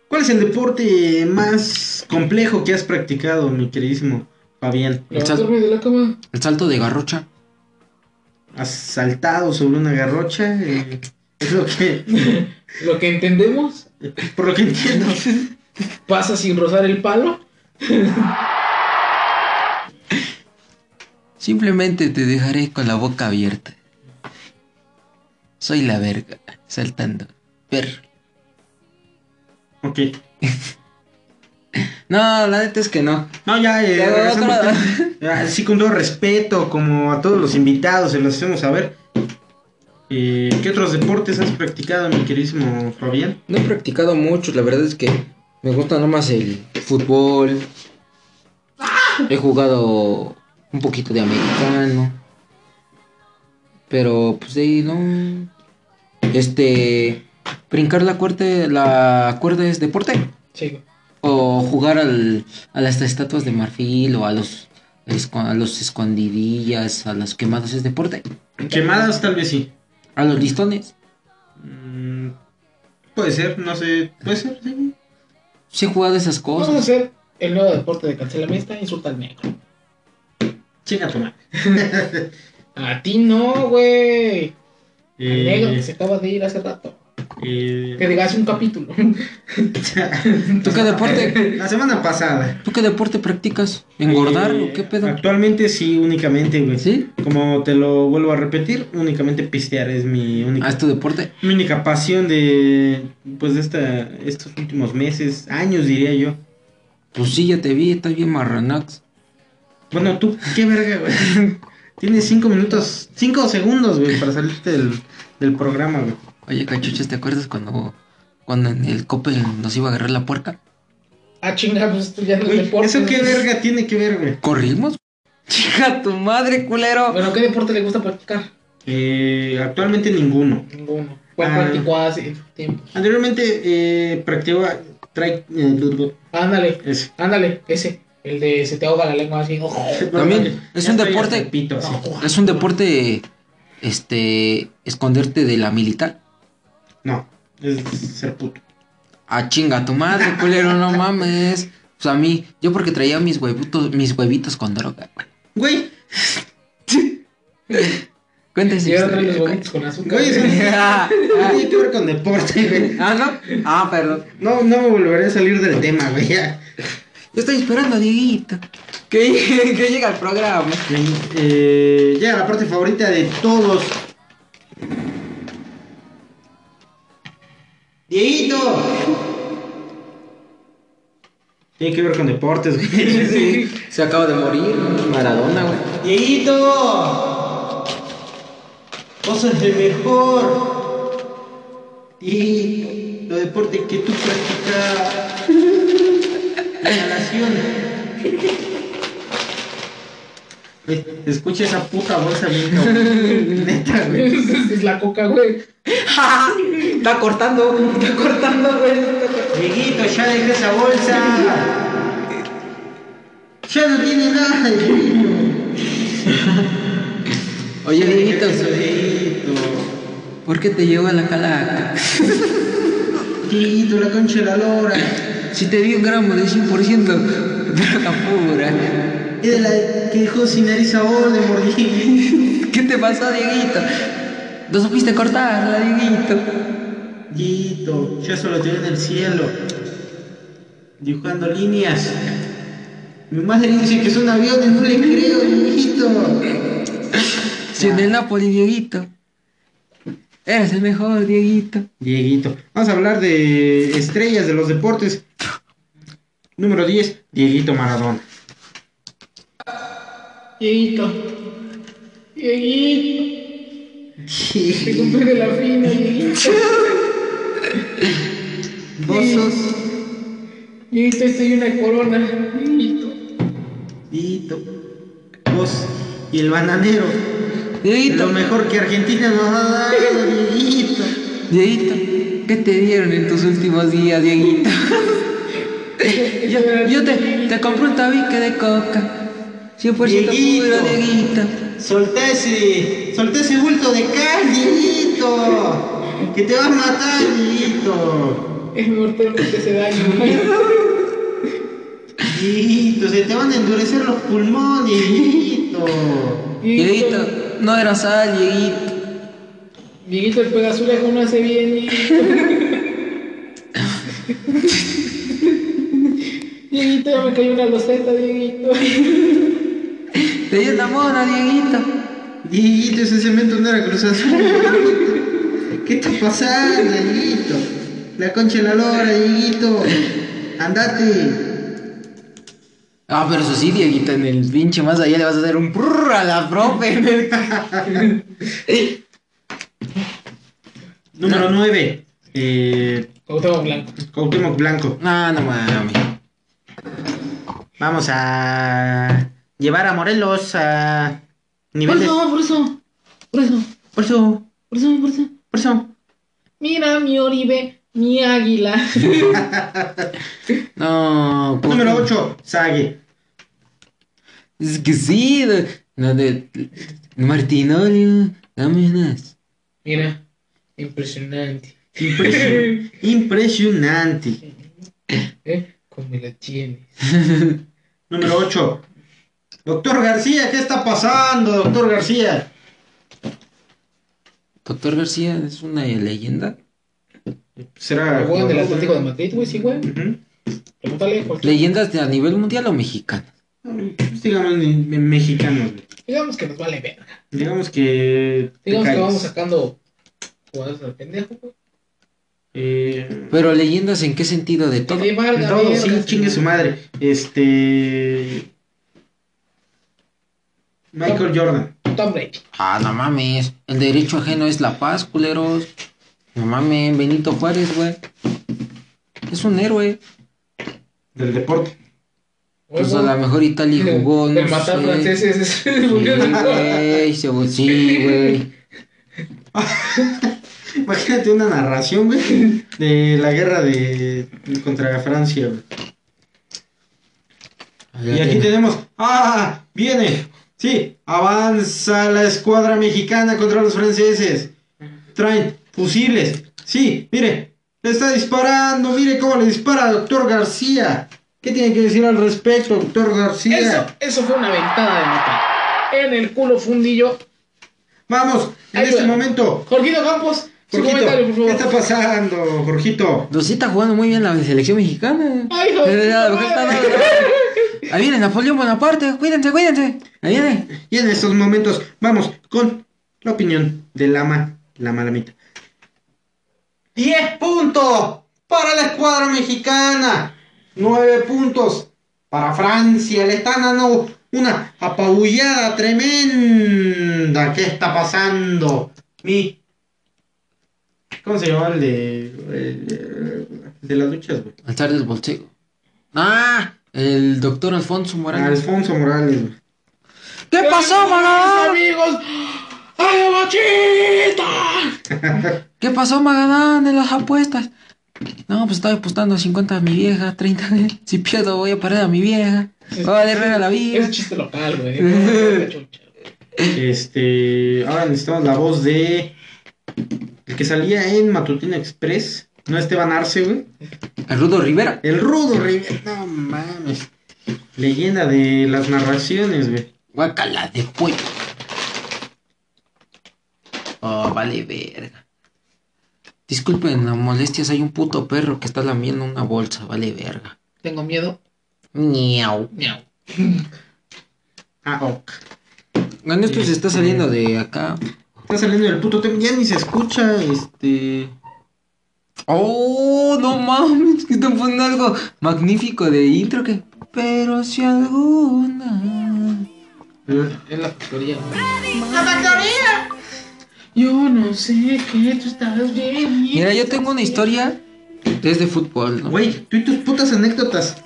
¿Cuál es el deporte más complejo que has practicado, mi queridísimo Fabián? Levantarme de la cama. El salto de garrocha. ¿Has saltado sobre una garrocha? Eh, es lo que. [LAUGHS] Lo que entendemos Por lo que entiendo. [LAUGHS] pasa sin rozar el palo. Simplemente te dejaré con la boca abierta. Soy la verga, saltando. Perro. Ok. [LAUGHS] No, la neta es que no. No, ya, eh, Ya, regresando otra- al tema. Ya, Sí, con todo respeto, como a todos los invitados, se los hacemos saber. Eh, ¿Qué otros deportes has practicado, mi queridísimo Fabián? No he practicado mucho, la verdad es que me gusta nomás el fútbol. He jugado un poquito de americano. Pero pues de ahí no. Este. Brincar la cuerda, la cuerda es deporte. Sí. O jugar al, a las estatuas de marfil o a los, a los escondidillas, a los quemados es deporte. Quemadas, tal vez sí. A los listones. Mm, puede ser, no sé. Puede ser, sí. Sí he jugado esas Vamos a cosas. hacer el nuevo deporte de cancelamista, insulta al negro. Chinga tu madre. [LAUGHS] A ti no, güey. Al Eh, negro que se acaba de ir hace rato. Eh, Que digas un capítulo. [LAUGHS] ¿Tú qué [LAUGHS] deporte? La semana pasada. ¿Tú qué deporte practicas? ¿Engordar Eh, o qué pedo? Actualmente sí, únicamente, güey. ¿Sí? Como te lo vuelvo a repetir, únicamente pistear es mi única, ¿Ah, es tu deporte? mi única pasión de, pues, de esta, estos últimos meses, años diría yo. Pues sí, ya te vi, estás bien marranax. Bueno, tú, qué verga, güey. [LAUGHS] Tienes cinco minutos, cinco segundos, güey, para salirte del, del programa, güey. Oye, cachuchas, ¿te acuerdas cuando, cuando en el Coppel nos iba a agarrar la puerca? Ah, chinga, pues esto ya no es Güey, deporte. ¿Eso qué verga tiene que ver, güey? ¿Corrimos? [LAUGHS] Chica, tu madre, culero. Bueno, ¿qué deporte le gusta practicar? Eh, actualmente ninguno. Ninguno. ¿Cuál Ah. practicó hace tiempo? Anteriormente eh, practicaba, Trae. eh, Ándale, ese. ándale, ese. El de se te ahoga la lengua así. [LAUGHS] También es Ya un deporte- pito. Es un deporte, este, esconderte de la militar. No, es ser puto. Ah, chinga tu madre, culero, no mames. Pues a mí, yo porque traía mis huevitos, mis huevitos con droga, güey. Güey, Cuenta esa Y ahora traen los huevitos con azúcar. güey, [LAUGHS] Ah, no tiene que ver con deporte, güey. ah, ¿no? Ah, perdón. No, no me volveré a salir del tema, güey. ya. Yo estoy esperando a Dieguito. Que, [LAUGHS] que llegue al programa. Eh, llega la parte favorita de todos. Dieguito. Tiene que ver con deportes, güey. [LAUGHS] Sí, se acaba de morir Maradona, güey. Dieguito. Vos sos el mejor. Y los deportes que tú practicas. Inhalación. Güey, Escucha esa puta bolsa bien cabrón. [LAUGHS] Neta, güey. es la coca, güey. [LAUGHS] Está cortando, está cortando, güey. Dieguito, ya deja esa bolsa. Ya no tiene nada, Dieguito. [LAUGHS] Oye, Dieguito, Dieguito. ¿por qué te llevo a la calaca? Dieguito, la concha de la lora. Si te di un gramo de 100% droga pura. De la que dejó sin nariz Dieguito. ¿Qué te pasó, Dieguito? No supiste cortarla, Dieguito. Dieguito, ya solo te veo en el cielo. Dibujando líneas. Mi madre dice que son aviones, no le creo, Dieguito. [LAUGHS] Si en el Napoli, Dieguito. Eres el mejor, Dieguito. Dieguito. Vamos a hablar de estrellas de los deportes. Número 10, Dieguito Maradona. Dieguito. Dieguito. Te compré de la fina, Dieguito. Vos sos Dieguito, estoy una corona. Dieguito. Dieguito. Vos y el bananero. Dieguito, Lo mejor que Argentina nos ha dado, Dieguito. Dieguito, ¿qué te dieron en tus últimos días, Dieguito? [LAUGHS] yo yo te, te compré un tabique de coca. 100% Dieguito. puro, Dieguito. Soltá ese, soltá ese bulto de cal, Dieguito. Que te vas a matar, Dieguito. Es mortal que te hace daño. Dieguito, se te van a endurecer los pulmones, Dieguito. Dieguito, no era sal, Dieguito. Dieguito, el pegazulejo no hace bien, Dieguito. [LAUGHS] Dieguito, ya me cayó una loseta, Dieguito. Te dio una mona, Dieguito. Dieguito, ese cemento no era Cruz Azul. [LAUGHS] ¿Qué está pasando, Dieguito? La concha de la lora, Dieguito. Andate. Ah, pero eso sí, Dieguito, en el pinche más allá le vas a hacer un prrr a la profe. [LAUGHS] Número 9. Eh, Cuauhtémoc Blanco. Cuauhtémoc Blanco. no, no mames. Vamos a llevar a Morelos a Por niveles. eso, por eso. Por eso. Por eso, Por eso, por eso. por eso. Mira mi Oribe, mi águila. [LAUGHS] No, pues, Número 8. Sague. Es que sí, de, no, de, Martinorio, dame unas. Mira, impresionante. Impresio- impresionante. [LAUGHS] ¿Eh? Como la tienes. [LAUGHS] Número 8. Doctor García, ¿qué está pasando, doctor García? Doctor García es una leyenda. Será. El weón del Atlético de Madrid, güey, sí, güey. Ujú. Pregúntale. cualquier- ¿Leyendas de a nivel mundial o mexicano? Pues digamos mexicanos. güey. Digamos que nos vale verga. Digamos que. Digamos que vamos sacando jugadas al pendejo, güey. Eh, Pero leyendas en qué sentido de todo. valga todo, sí, chingue su madre. Este. Michael Jordan. Tom Brady. Ah, no mames. El derecho ajeno es la paz, culeros. No mames, Benito Juárez, güey. Es un héroe. Del deporte. Pues a lo mejor Italia jugó, no El matar sé. franceses es Sí, güey, sí, güey. [LAUGHS] Imagínate una narración, güey, de la guerra de contra Francia, güey. Y aquí tenemos, ¡ah! Viene, sí, avanza la escuadra mexicana contra los franceses. Traen fusiles, sí, mire, le está disparando, mire cómo le dispara al doctor García. ¿Qué tiene que decir al respecto, doctor García? Eso, eso fue una ventada de mata. En el culo fundillo. Vamos, en Ahí este momento. Jorgito Campos, su Jorgito, comentario, por ¿qué está favor. pasando, Jorgito? Nos está jugando muy bien la selección mexicana. Ay, hijo de Ahí viene Napoleón Bonaparte, cuídense, cuídense. Ahí viene. Y en estos momentos vamos con la opinión del ama, la malamita. 10 puntos para la escuadra mexicana. 9 puntos para Francia. Le están dando una apabullada tremenda. ¿Qué está pasando? Mi... ¿Cómo se llama el de... el de, de las luchas, güey? Alzar del. Ah, el doctor Alfonso Morales. Alfonso Morales. ¿Qué pasó, Magadán? amigos! ¡Ay, machita! [LAUGHS] ¿Qué pasó, Magadán, en las apuestas? No, pues estaba apostando 50 a mi vieja, 30. Si pierdo, voy a parar a mi vieja. Voy a valer verga la vida. Es chiste local, güey. Este, ahora necesitamos la voz de el que salía en Matutina Express, no Esteban Arce, güey. El Rudo Rivera. El rudo Rivera, no mames. Leyenda de las narraciones, güey. Guacala de pollo. Oh, vale verga. Disculpen las molestias, hay un puto perro que está lamiendo una bolsa, vale verga. Tengo miedo. Miau. Miau. [LAUGHS] Ah, ok. Bueno, esto se está saliendo de acá. Está saliendo del puto tema, ya ni se escucha, este. Oh, no mames, que están poniendo algo magnífico de intro que... Pero si alguna... Es la factoría. ¡La factoría! Yo no sé qué tú estás bien. Mira, yo tengo una historia desde fútbol, ¿no? Güey, tú y tus putas anécdotas.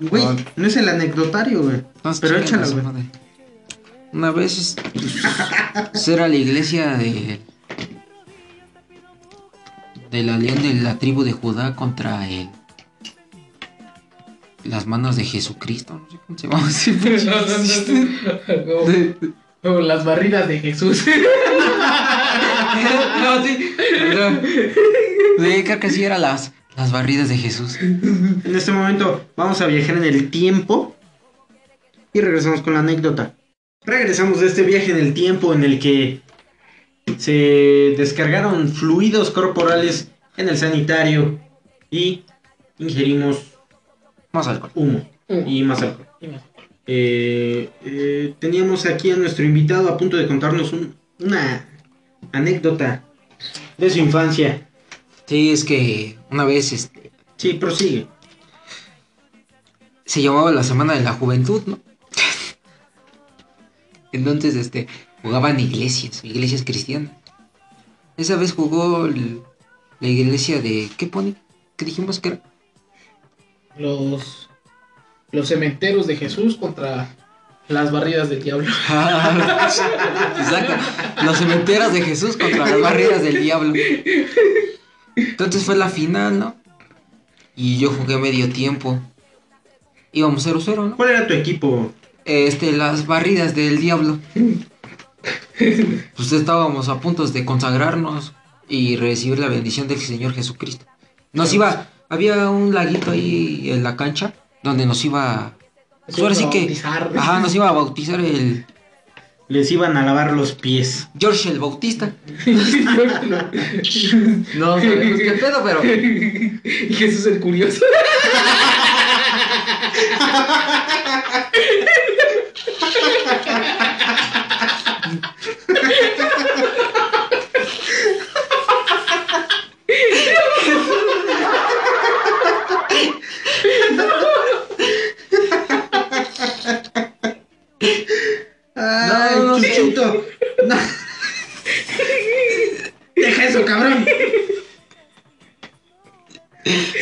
Güey, Ah. no es el anecdotario, güey. No, Pero chinga échala, su güey. madre. Una vez es- pues, era la iglesia de de la león de la tribu de Judá contra el las manos de Jesucristo, no sé cómo se llama [LAUGHS] No, no, no, las barridas de Jesús. [LAUGHS] no, Sí, creo que sí era las, las barridas de Jesús. En este momento vamos a viajar en el tiempo y regresamos con la anécdota. Regresamos de este viaje en el tiempo en el que se descargaron fluidos corporales en el sanitario y ingerimos Más alcohol. humo y más alcohol. Y más. Eh, eh, teníamos aquí a nuestro invitado a punto de contarnos un- una anécdota de su infancia. Sí, es que una vez este, Sí, prosigue. se llamaba la Semana de la Juventud, ¿no? [LAUGHS] Entonces, este, jugaban iglesias, iglesias cristianas. Esa vez jugó el- la iglesia de... ¿Qué pone? ¿Qué dijimos que era? Los, los cementeros de Jesús contra las barridas del diablo. [LAUGHS] Exacto. Los cementeros de Jesús contra las barreras del diablo. Entonces fue la final, ¿no? Y yo jugué medio tiempo. Íbamos 0-0, ¿no? ¿Cuál era tu equipo? Este, las barridas del diablo. [LAUGHS] Pues estábamos a punto de consagrarnos y recibir la bendición del Señor Jesucristo. Nos iba, había un laguito ahí en la cancha donde nos iba. Pues ahora sí que. Bautizar. Ajá, nos iba a bautizar el Les iban a lavar los pies. George el Bautista. [LAUGHS] No sabemos qué pedo, pero. y Jesús el curioso. [LAUGHS] ¡Ay, No, no, no. Chuchito! No. ¡Deja eso, cabrón!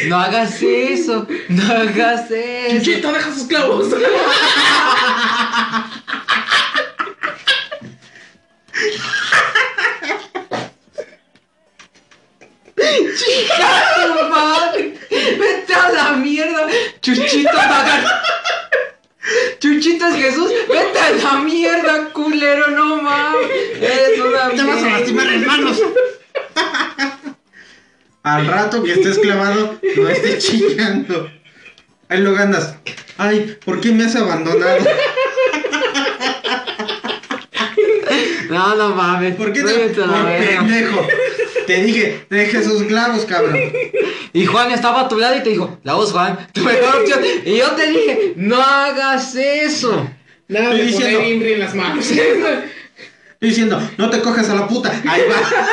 No hagas eso. No hagas eso. Chuchito, deja sus clavos. ¡Chica tu madre! ¡Vete a la mierda! ¡Chuchito! ¡Chuchito es Jesús! ¡Vete a la mierda, culero! ¡No mames! Eres una Te vas a lastimar las manos. Al rato que estés [LAUGHS] estés chillando. Ahí luego andas. Ay, ¿por qué me has abandonado? [LAUGHS] No, no mames. ¿Por qué te.? Por pendejo. Te dije, deje sus clavos, cabrón. [LAUGHS] Y Juan estaba a tu lado y te dijo, la voz Juan, tu mejor opción. Y yo te dije, no hagas eso. Nada Estoy de diciendo- poner Inri en las manos. Estoy diciendo, no te cojas a la puta. Ahí va.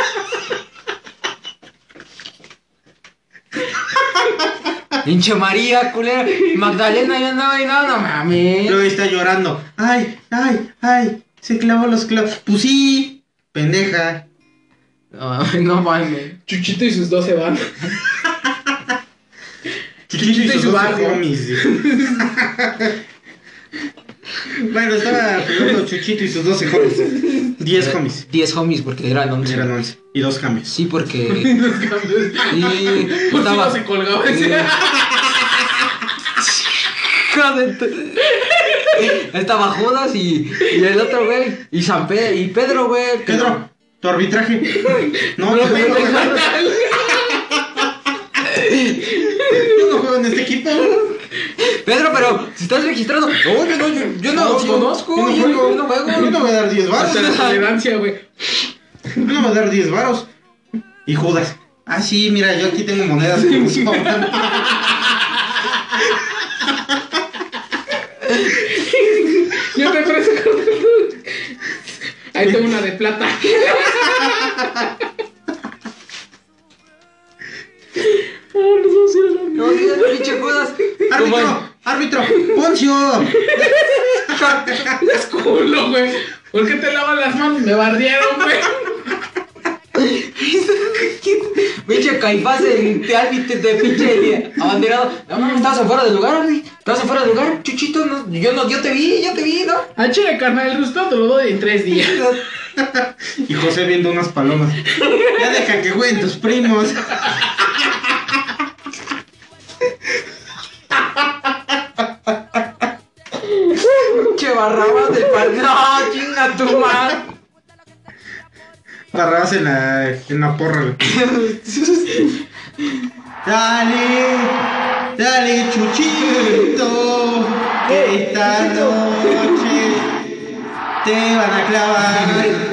Pinche María, culera. Magdalena ya andaba y no, no mames. Luego está llorando. Ay, ay, ay. Se clavó los clavos. Pues sí, pendeja. No mames, no mames. Chuchito y sus 12 van. Chiquito y y sus su doce barrio. homies. [LAUGHS] bueno, estaba jugando Chuchito y sus 12 homies. 10 homies. 10 homies porque eran 11. Eran 11. Y dos cambios. Sí, porque. Los cambios. Y. Por si estaba- no se colgaba Estaba Judas y, y el otro güey. Y San Pedro. Y Pedro, güey. Pedro, tu arbitraje. No, No, no, yo no juego en este equipo. Pedro, pero si estás registrado. No, yo no, yo, yo no No, los conozco. yo no Yo juego. yo no Yo juego. no voy a dar 10 varos. Hasta la güey. Yo no voy a dar 10 varos. Y Judas. Ah, sí, mira, yo aquí tengo monedas que me sobran. Yo te presto Ahí tengo una de plata. No digas pinche Judas. Árbitro, árbitro, Poncio. Es culo, güey. ¿Por qué te lavas las manos? Me bardieron, güey. Pinche caifás de, de árbitro de pinche abanderado. No mames, estabas afuera del lugar, güey. Estabas afuera del lugar. Chuchito, no, yo no, yo te vi, yo te vi, ¿no? Al chile, carnal, el gusto te lo doy en tres días. [LAUGHS] Y José viendo unas palomas. Ya deja que jueguen tus primos. Pinche barrabás del partido. No, chinga tu madre. Barrabás en la, en la porra. Dale, dale, chuchito. Que esta noche te van a clavar.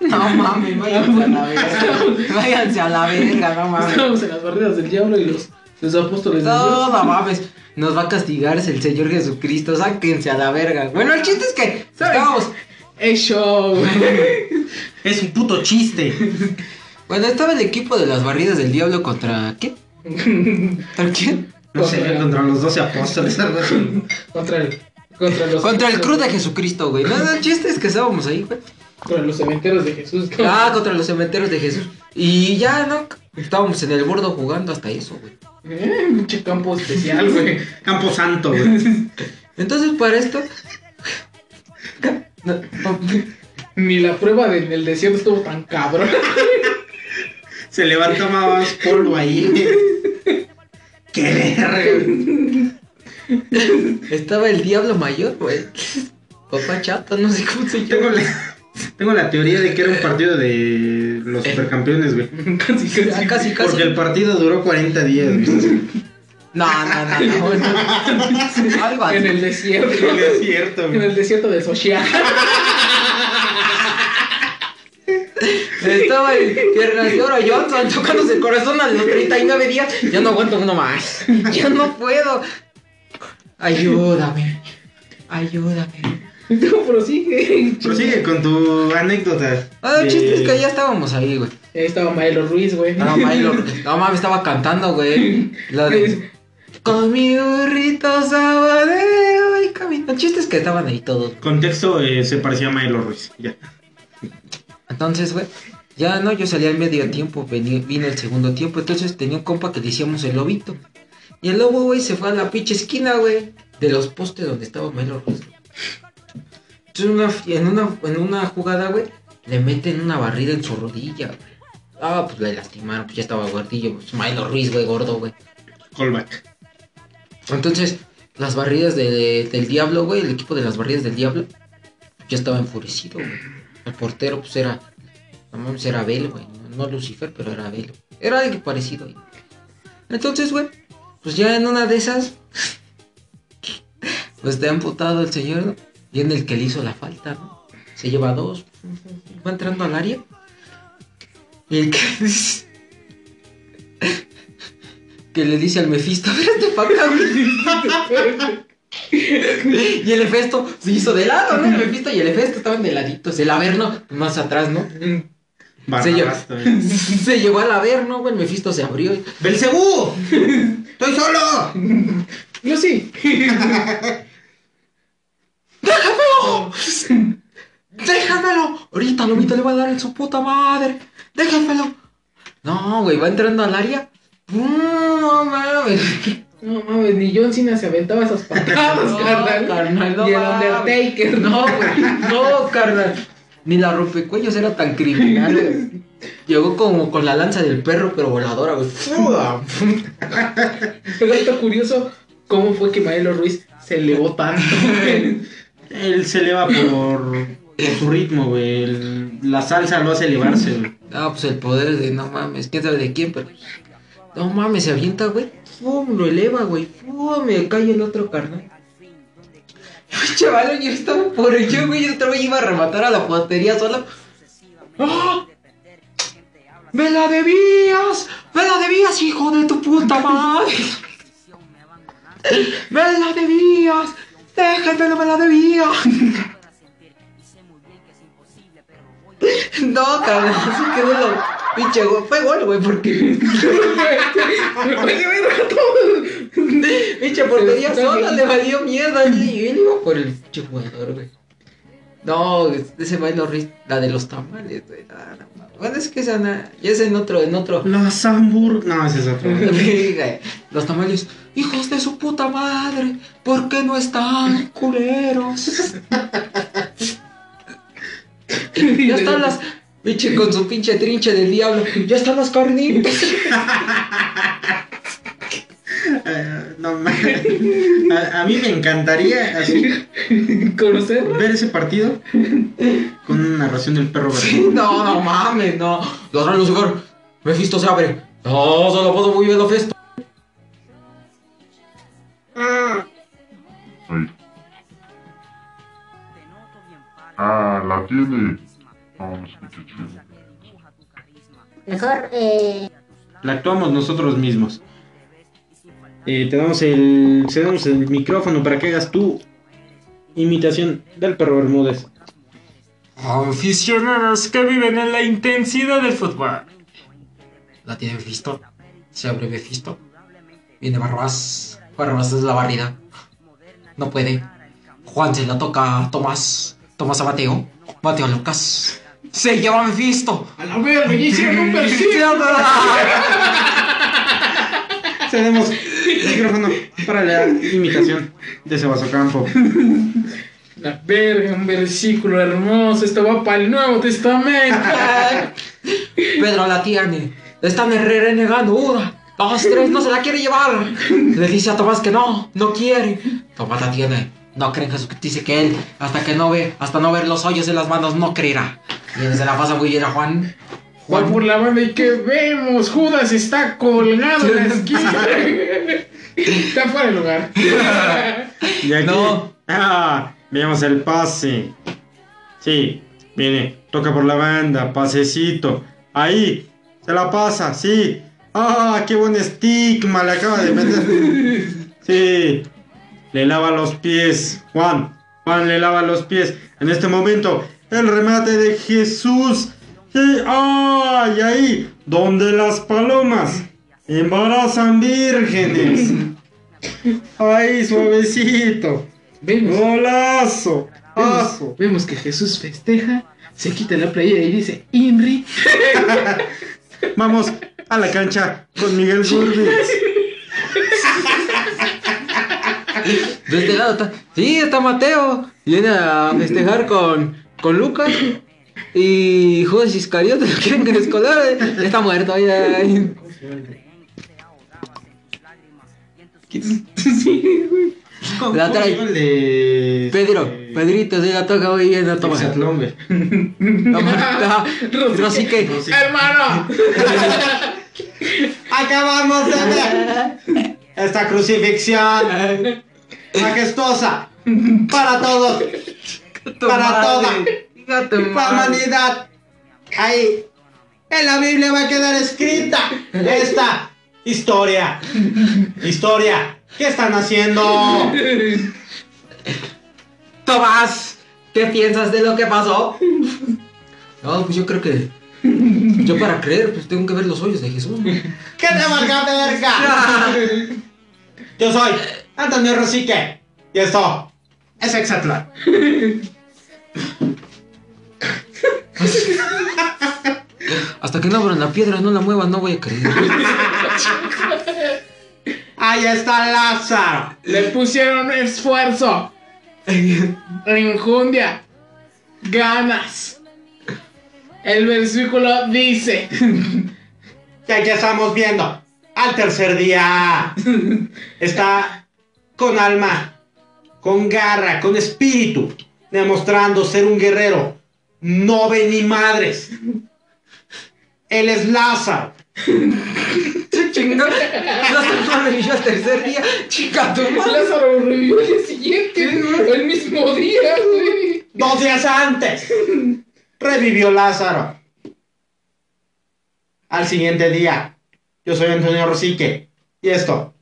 No mames, váyanse a la verga. Váyanse a la verga, no mames. Estábamos en las barreras del diablo y los, los apóstoles. No, no mames. Nos va a castigar el Señor Jesucristo. Sáquense a la verga. Bueno, el chiste es que ¿Sabes? estábamos. Es show, güey. [LAUGHS] Es un puto chiste. Bueno, estaba el equipo de las barridas del diablo contra. ¿Qué? ¿Contra quién? No sé, contra los 12 apóstoles. Contra el. Contra los. Contra el cruz de Jesucristo, güey. No, no, el chiste es que estábamos ahí, güey. Contra los cementeros de Jesús. Ah, contra los cementerios de Jesús. Y ya, ¿no? Estábamos en el bordo jugando hasta eso, güey. Eh, pinche campo especial, güey. [LAUGHS] Campo Santo, güey. [LAUGHS] Entonces, para esto. No, no, Ni la prueba del el desierto estuvo tan cabrón. [LAUGHS] Se levanta más polvo ahí. Qué verga. Estaba el diablo mayor, güey. Papá chato, no sé cómo se llama. Tengo la teoría de que era un partido de los supercampeones, güey. [LAUGHS] casi, casi. Ah, casi, casi. Porque el partido duró 40 días, güey. No, no, no, no. [LAUGHS] Algo así. En el desierto. Es cierto, En güey. el desierto de Sochia. Estaba el Ernesto Johnson tocándose el corazón a los 39 días. Ya no aguanto uno más. Ya no puedo. Ayúdame. Ayúdame. [LAUGHS] No, prosigue. Prosigue con tu anécdota. Ah, el de- chiste es que ya estábamos ahí, güey. Ahí estaba Maelo Ruiz, güey. No, Milo, [LAUGHS] no mames, estaba cantando, güey. La de. Con mi burrito sabanero y camino. El chiste es que estaban ahí todos. Contexto, eh, se parecía a Maelo Ruiz. Ya. Entonces, güey, ya no, yo salí al medio tiempo, vení- vino el segundo tiempo, entonces tenía un compa que le decíamos el lobito. Y el lobo, güey, se fue a la pinche esquina, güey, de los postes donde estaba Melo Ruiz. Entonces, una- en, una, en una jugada, güey, le meten una barrida en su rodilla, güey. Ah, pues le lastimaron, pues ya estaba gordillo, pues Milo Ruiz, güey, gordo, güey. Callback. Entonces, las barridas de- del diablo, güey, el equipo de las barridas del diablo, ya estaba enfurecido, güey. El portero, pues era, no mames, era Abel, güey. No, no Lucifer, pero era Abel. Era alguien parecido, güey. Entonces, güey, pues ya en una de esas, [LAUGHS] pues está amputado el señor, ¿no? Y en el que le hizo la falta, ¿no? Se lleva dos, va entrando al área. Y el que [LAUGHS] que le dice al Mefisto, vete [LAUGHS] para acá, güey". Y el Hefesto se hizo de lado, ¿no? El Mefisto y el Hefesto estaban de laditos. El Averno, más atrás, ¿no? [LAUGHS] Se llevó, se llevó al Averno, güey. El Mefisto se abrió. y- ¡Belcebú! ¡Estoy solo! No, sí. ¡Déjamelo! ¡Déjamelo! Ahorita Lobito le va a dar en su puta madre. ¡Déjamelo! No, güey, va entrando al área. No mames. No mames, ni John Cena se aventaba esas patadas, No, carnal. carnal, no y el. Undertaker, No, güey. No, carnal. Ni la rompecuellos era tan criminal, güey. Llegó como con la lanza del perro, pero voladora, güey. Pero está curioso cómo fue que Maelo Ruiz se elevó tanto. Él se eleva por, por su ritmo, güey. El- La salsa lo hace elevarse, güey. Ah, pues el poder de no mames, quién sabe de quién, pero. No mames, se avienta, güey. ¡Fum! Lo eleva, güey. ¡Fum! Me cae el otro carnal. [LAUGHS] Chaval, yo estaba por ello, güey. Yo otro iba a rematar a la portería solo. ¡Ah! ¡Me la debías! ¡Me la debías, hijo de tu puta madre! [LAUGHS] ¡Me la debías! ¡Déjamelo, me la debía! No, cabrón, así quedó la pinche gol. Fue gol, güey, porque. [LAUGHS] pinche portería sola le valió mierda. Y él iba por el pinche jugador, güey. No, ese bailo la de los tamales, güey. Bueno, es que esa ya es en otro, en otro. Las hamburguesas. No, ese es otro. [LAUGHS] Güey, Los tamales, hijos de su puta madre, ¿por qué no están culeros? [LAUGHS] ya están las. Pinche con su pinche trinche del diablo. Ya están las carnitas. [LAUGHS] No. A, a mí me encantaría así, ¿Conocerlo? ver ese partido con una narración del perro verde. No, no mames, no. Los rayos Lucifer. Mephisto se abre. No, solo puedo muy bien lo festo. Ahí. Ah, la tiene. Mejor, eh, La actuamos nosotros mismos. Eh, te damos el, cedemos el micrófono para que hagas tu imitación del perro Bermúdez. Aficionados que viven en la intensidad del fútbol. La tiene Mephisto. Se abre Mephisto. Viene Barrabás. Barrabás es la barrida. No puede. Juan se la toca a Tomás. Tomás a Mateo. Mateo a Lucas. Se lleva a Mephisto. A la verga, ya hicieron un perfil. Cedemos el micrófono para la imitación de Sebastián Campo. La verga, un versículo hermoso. Esto va para el Nuevo Testamento. Pedro la tiene. Están renegando. Una, dos, tres. No se la quiere llevar. Le dice a Tomás que no. No quiere. Tomás la tiene. No cree en Jesús. Dice que él, hasta que no ve, hasta no ver los hoyos en las manos, no creerá. Y se la pasa muy bien a Juan. Juan por la banda y que vemos, Judas está colgado en la [LAUGHS] esquina. está fuera de lugar. [LAUGHS] Y aquí, No. Ah, veamos el pase. Sí, viene, toca por la banda, pasecito. Ahí, se la pasa, sí. Ah, qué buen estigma le acaba de meter. [LAUGHS] Sí, le lava los pies. Juan, Juan le lava los pies. En este momento, el remate de Jesús. Sí, ah, y ahí, donde las palomas embarazan vírgenes. Ahí, suavecito. Vemos, Golazo. vemos, vemos que Jesús festeja, se quita la playera y dice, Inri. [LAUGHS] Vamos a la cancha con Miguel Gurbis. De este lado está. Sí, está Mateo. Viene a festejar con, con Lucas. Y Judas Iscariote lo [LAUGHS] quieren escolar. Ya está muerto. Ya. Sí, güey. ¿Cómo, [LAUGHS] La trae. de. Pedro, este, Pedrito, se la toca muy bien. No toma. [LAUGHS] Rosique. Rosique. Hermano. Acabamos de ver esta crucifixión [LAUGHS] majestuosa para todos, para toda la humanidad. Ahí, en la Biblia va a quedar escrita esta historia. Historia. ¿Qué están haciendo? [LAUGHS] Tomás, ¿qué piensas de lo que pasó? No, pues yo creo que. Yo para creer, pues tengo que ver los hoyos de Jesús. ¿no? ¿Qué te valga verga? [LAUGHS] Yo soy Antonio Rosique y esto es Exatlán. [LAUGHS] Hasta que no abran la piedra, no la muevan, no voy a creer. [LAUGHS] Ahí está Lázaro. Le pusieron esfuerzo, enjundia, ganas. El versículo dice, [LAUGHS] que aquí estamos viendo al tercer día. Está con alma, con garra, con espíritu, demostrando ser un guerrero. No ve ni madres. Él es Lázaro. Chingón. Lázaro sobrevivió al tercer día. Chica, tu madre. Lázaro revivió día siguiente, el mismo día, güey. Dos días antes. Revivió Lázaro. Al siguiente día. Yo soy Antonio Rosique. Y esto.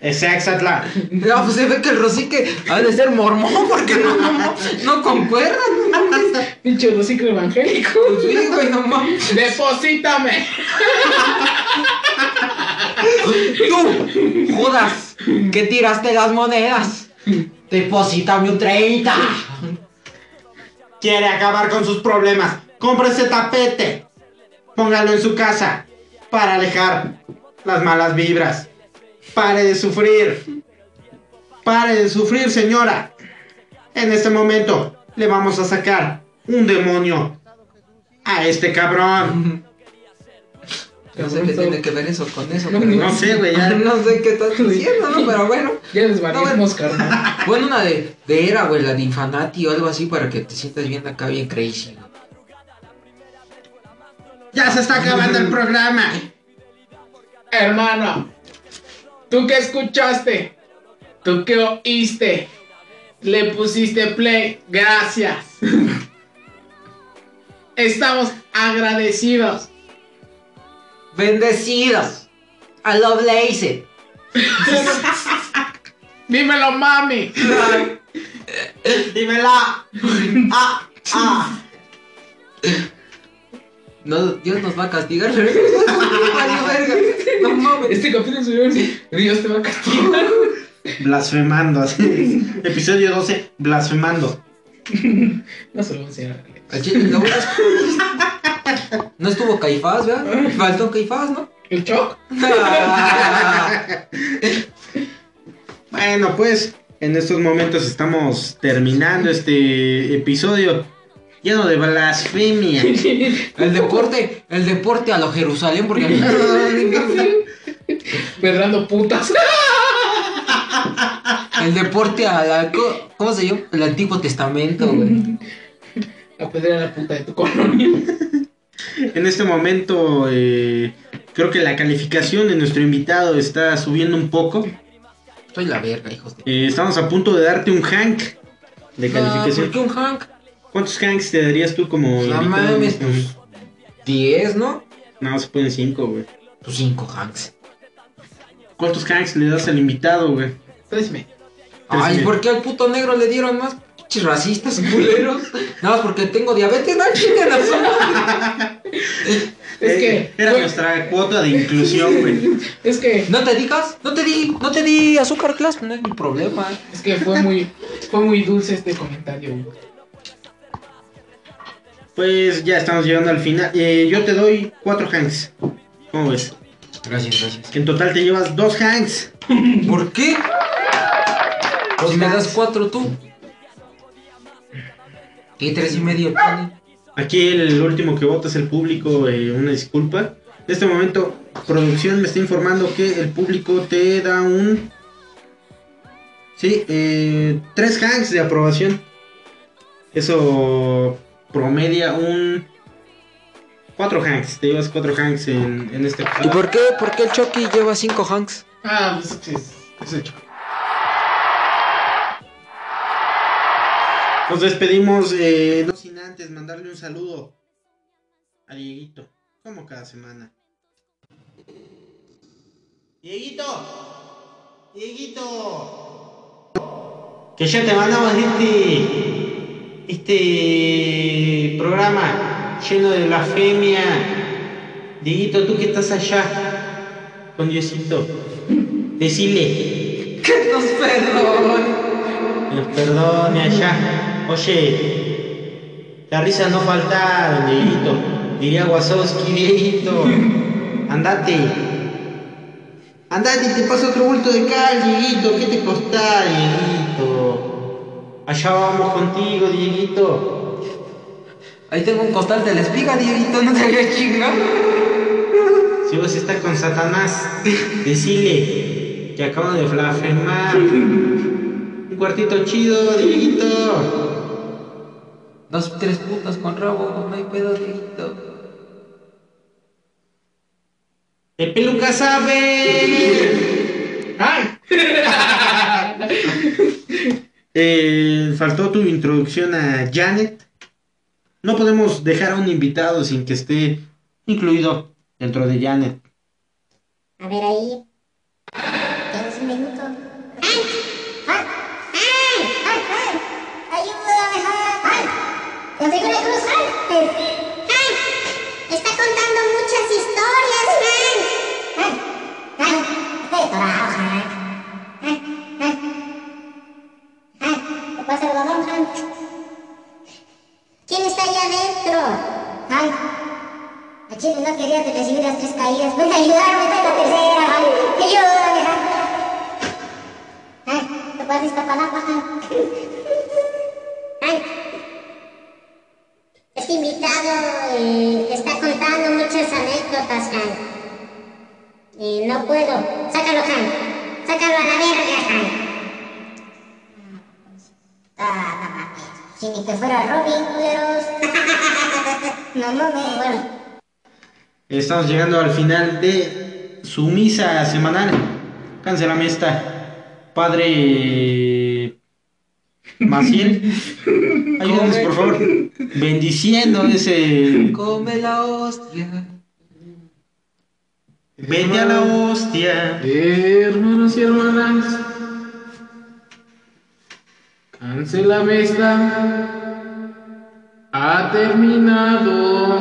Es Exatlán. No, pues se ve que el Rosique ha de ser mormón porque no, no, no, no concuerda. Pinche reciclo evangélico. Pues sí, güey, no mames. Deposítame. Tú, Judas, que tiraste las monedas. Deposítame un 30. quiere acabar con sus problemas, compre ese tapete, póngalo en su casa para alejar las malas vibras. Pare de sufrir. Pare de sufrir, señora. En este momento le vamos a sacar un demonio a este cabrón. No sé qué tiene que ver eso con eso. No, pero No sé, güey, ya. [LAUGHS] No sé qué estás diciendo, ¿no? Pero bueno. Ya desvariamos, carnal. [LAUGHS] Bueno, una de, de era, güey, la de Infanati o algo así para que te sientas bien acá, bien crazy. Ya se está acabando el programa. Hermano, ¿tú qué escuchaste? ¿Tú qué oíste? Le pusiste play, gracias. [LAUGHS] Estamos agradecidos. Bendecidos. I love lazy. [LAUGHS] Dímelo, mami. [LAUGHS] Dímela. Ah, ah. No, Dios nos va a castigar. [LAUGHS] No mames. Este capítulo subió Dios te va a castigar. Blasfemando, así. Episodio 12, blasfemando. No se lo voy a enseñar. No estuvo Caifás, ¿verdad? Faltó Caifás, ¿no? ¿El Choc? [LAUGHS] Bueno, pues en estos momentos estamos terminando este episodio lleno de blasfemia. [LAUGHS] El deporte, el deporte a lo Jerusalén, porque Perrando [LAUGHS] putas. [LAUGHS] el deporte a la. ¿Cómo se llama? El Antiguo Testamento, güey. A pedrear a la puta de tu colonia. En este momento eh, creo que la calificación de nuestro invitado está subiendo un poco. Soy la verga, hijos de. Eh, estamos a punto de darte un hank de Ah, calificación. ¿Por qué un Hank? ¿Cuántos hanks te darías tú como No invitado? mames, pues. 10, ¿no? No, se pueden 5, güey. Pues 5 Hanks. ¿Cuántos hanks le das al invitado, güey? Tres medio. Ay. ¿por qué al puto negro le dieron más pinches racistas, culeros? Nada más porque tengo diabetes, no chinguen a su madre. [LAUGHS] Es Eh, que. Era nuestra cuota de inclusión, güey. [LAUGHS] Es que. No te digas, no te di, no te di azúcar class, no es mi problema. Es que fue muy. Fue muy dulce este comentario, güey. Pues ya estamos llegando al final. Eh, yo te doy 4 hanks. ¿Cómo ves? Gracias, gracias. Que en total te llevas 2 hanks. [LAUGHS] ¿Por qué? Si me das 4 tú. ¿Qué tres y medio tiene? Aquí el último que vota es el público, eh, una disculpa. En este momento, producción me está informando que el público te da un... Sí, eh, tres hanks de aprobación. Eso promedia un... Cuatro hanks, te llevas cuatro hanks en, en este ¿Y por qué, por qué el Chucky lleva cinco hanks? Ah, pues es, es hecho. Nos despedimos, eh, no sin antes mandarle un saludo a Dieguito, como cada semana. Dieguito, Dieguito, que ya te mandamos este, este programa lleno de blasfemia. Dieguito, tú que estás allá con Diosito, decile Que nos perdone. nos perdone allá. Oye, la risa no faltaron, Dieguito. Diría Wazowski, Dieguito. Andate. Andate, te paso otro bulto de cal, Dieguito. ¿Qué te costá, Dieguito? Allá vamos contigo, Dieguito. Ahí tengo un costal de la espiga, Dieguito, no te había chingado. Si vos estás con Satanás, decile que acabo de blasfemar. Un cuartito chido, Dieguito. Dos, tres putas con rabo, no hay pedo, Dieguito. El peluca sabe. [LAUGHS] ¡Ay! [LAUGHS] Eh, faltó tu introducción a Janet. No podemos dejar a un invitado sin que esté incluido dentro de Janet. A ver ahí. ¿Quién está allá adentro? ¡Ay! A Chile no quería recibir las tres caídas. Ven a ayudarme, ven la tercera. Ay, ayúdame. Ay, ay ¿te puedes Iztapalapa? Ay. Ay. Este invitado eh, está contando muchas anécdotas, Han. Eh, no puedo. Sácalo, Han. Sácalo a la verga, Han. Ah, no mames. Si ni que fuera Robin, culeros. [LAUGHS] no mames. Bueno. Estamos llegando al final de su misa semanal. Cancelame esta. Padre [LAUGHS] Maciel. Ayúdanos, por favor. Bendiciendo ese. Come la hostia. Vete a la hostia. Hermanos y hermanas, cancelame esta. Ha terminado.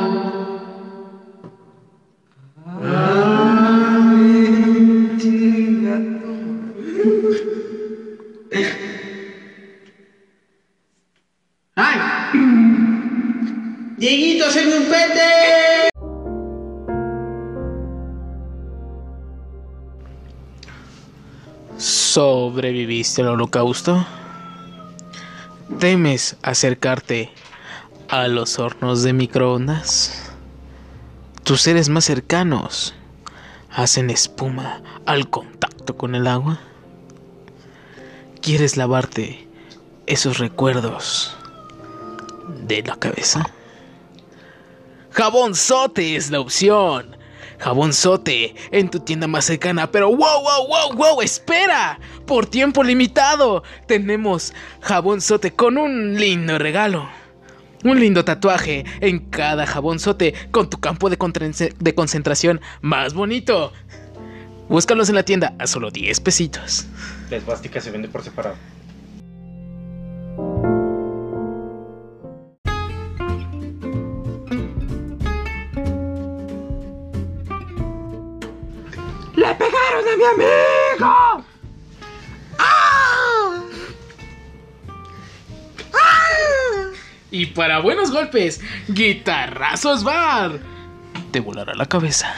¡Ay! Dieguito, hazme un pete. ¿Sobreviviste al holocausto? ¿Temes acercarte a los hornos de microondas? Tus seres más cercanos hacen espuma al contacto con el agua. ¿Quieres lavarte esos recuerdos de la cabeza? Jabón Sote es la opción. Jabón Sote en tu tienda más cercana. Pero wow, wow, wow, wow, espera. Por tiempo limitado tenemos Jabón Sote con un lindo regalo. Un lindo tatuaje en cada jabón sote con tu campo de concentración más bonito. Búscalos en la tienda a solo 10 pesitos. La esvástica se vende por separado. ¡Le pegaron a mi amigo! Y para buenos golpes, Guitarrazos Bar. Te volará la cabeza.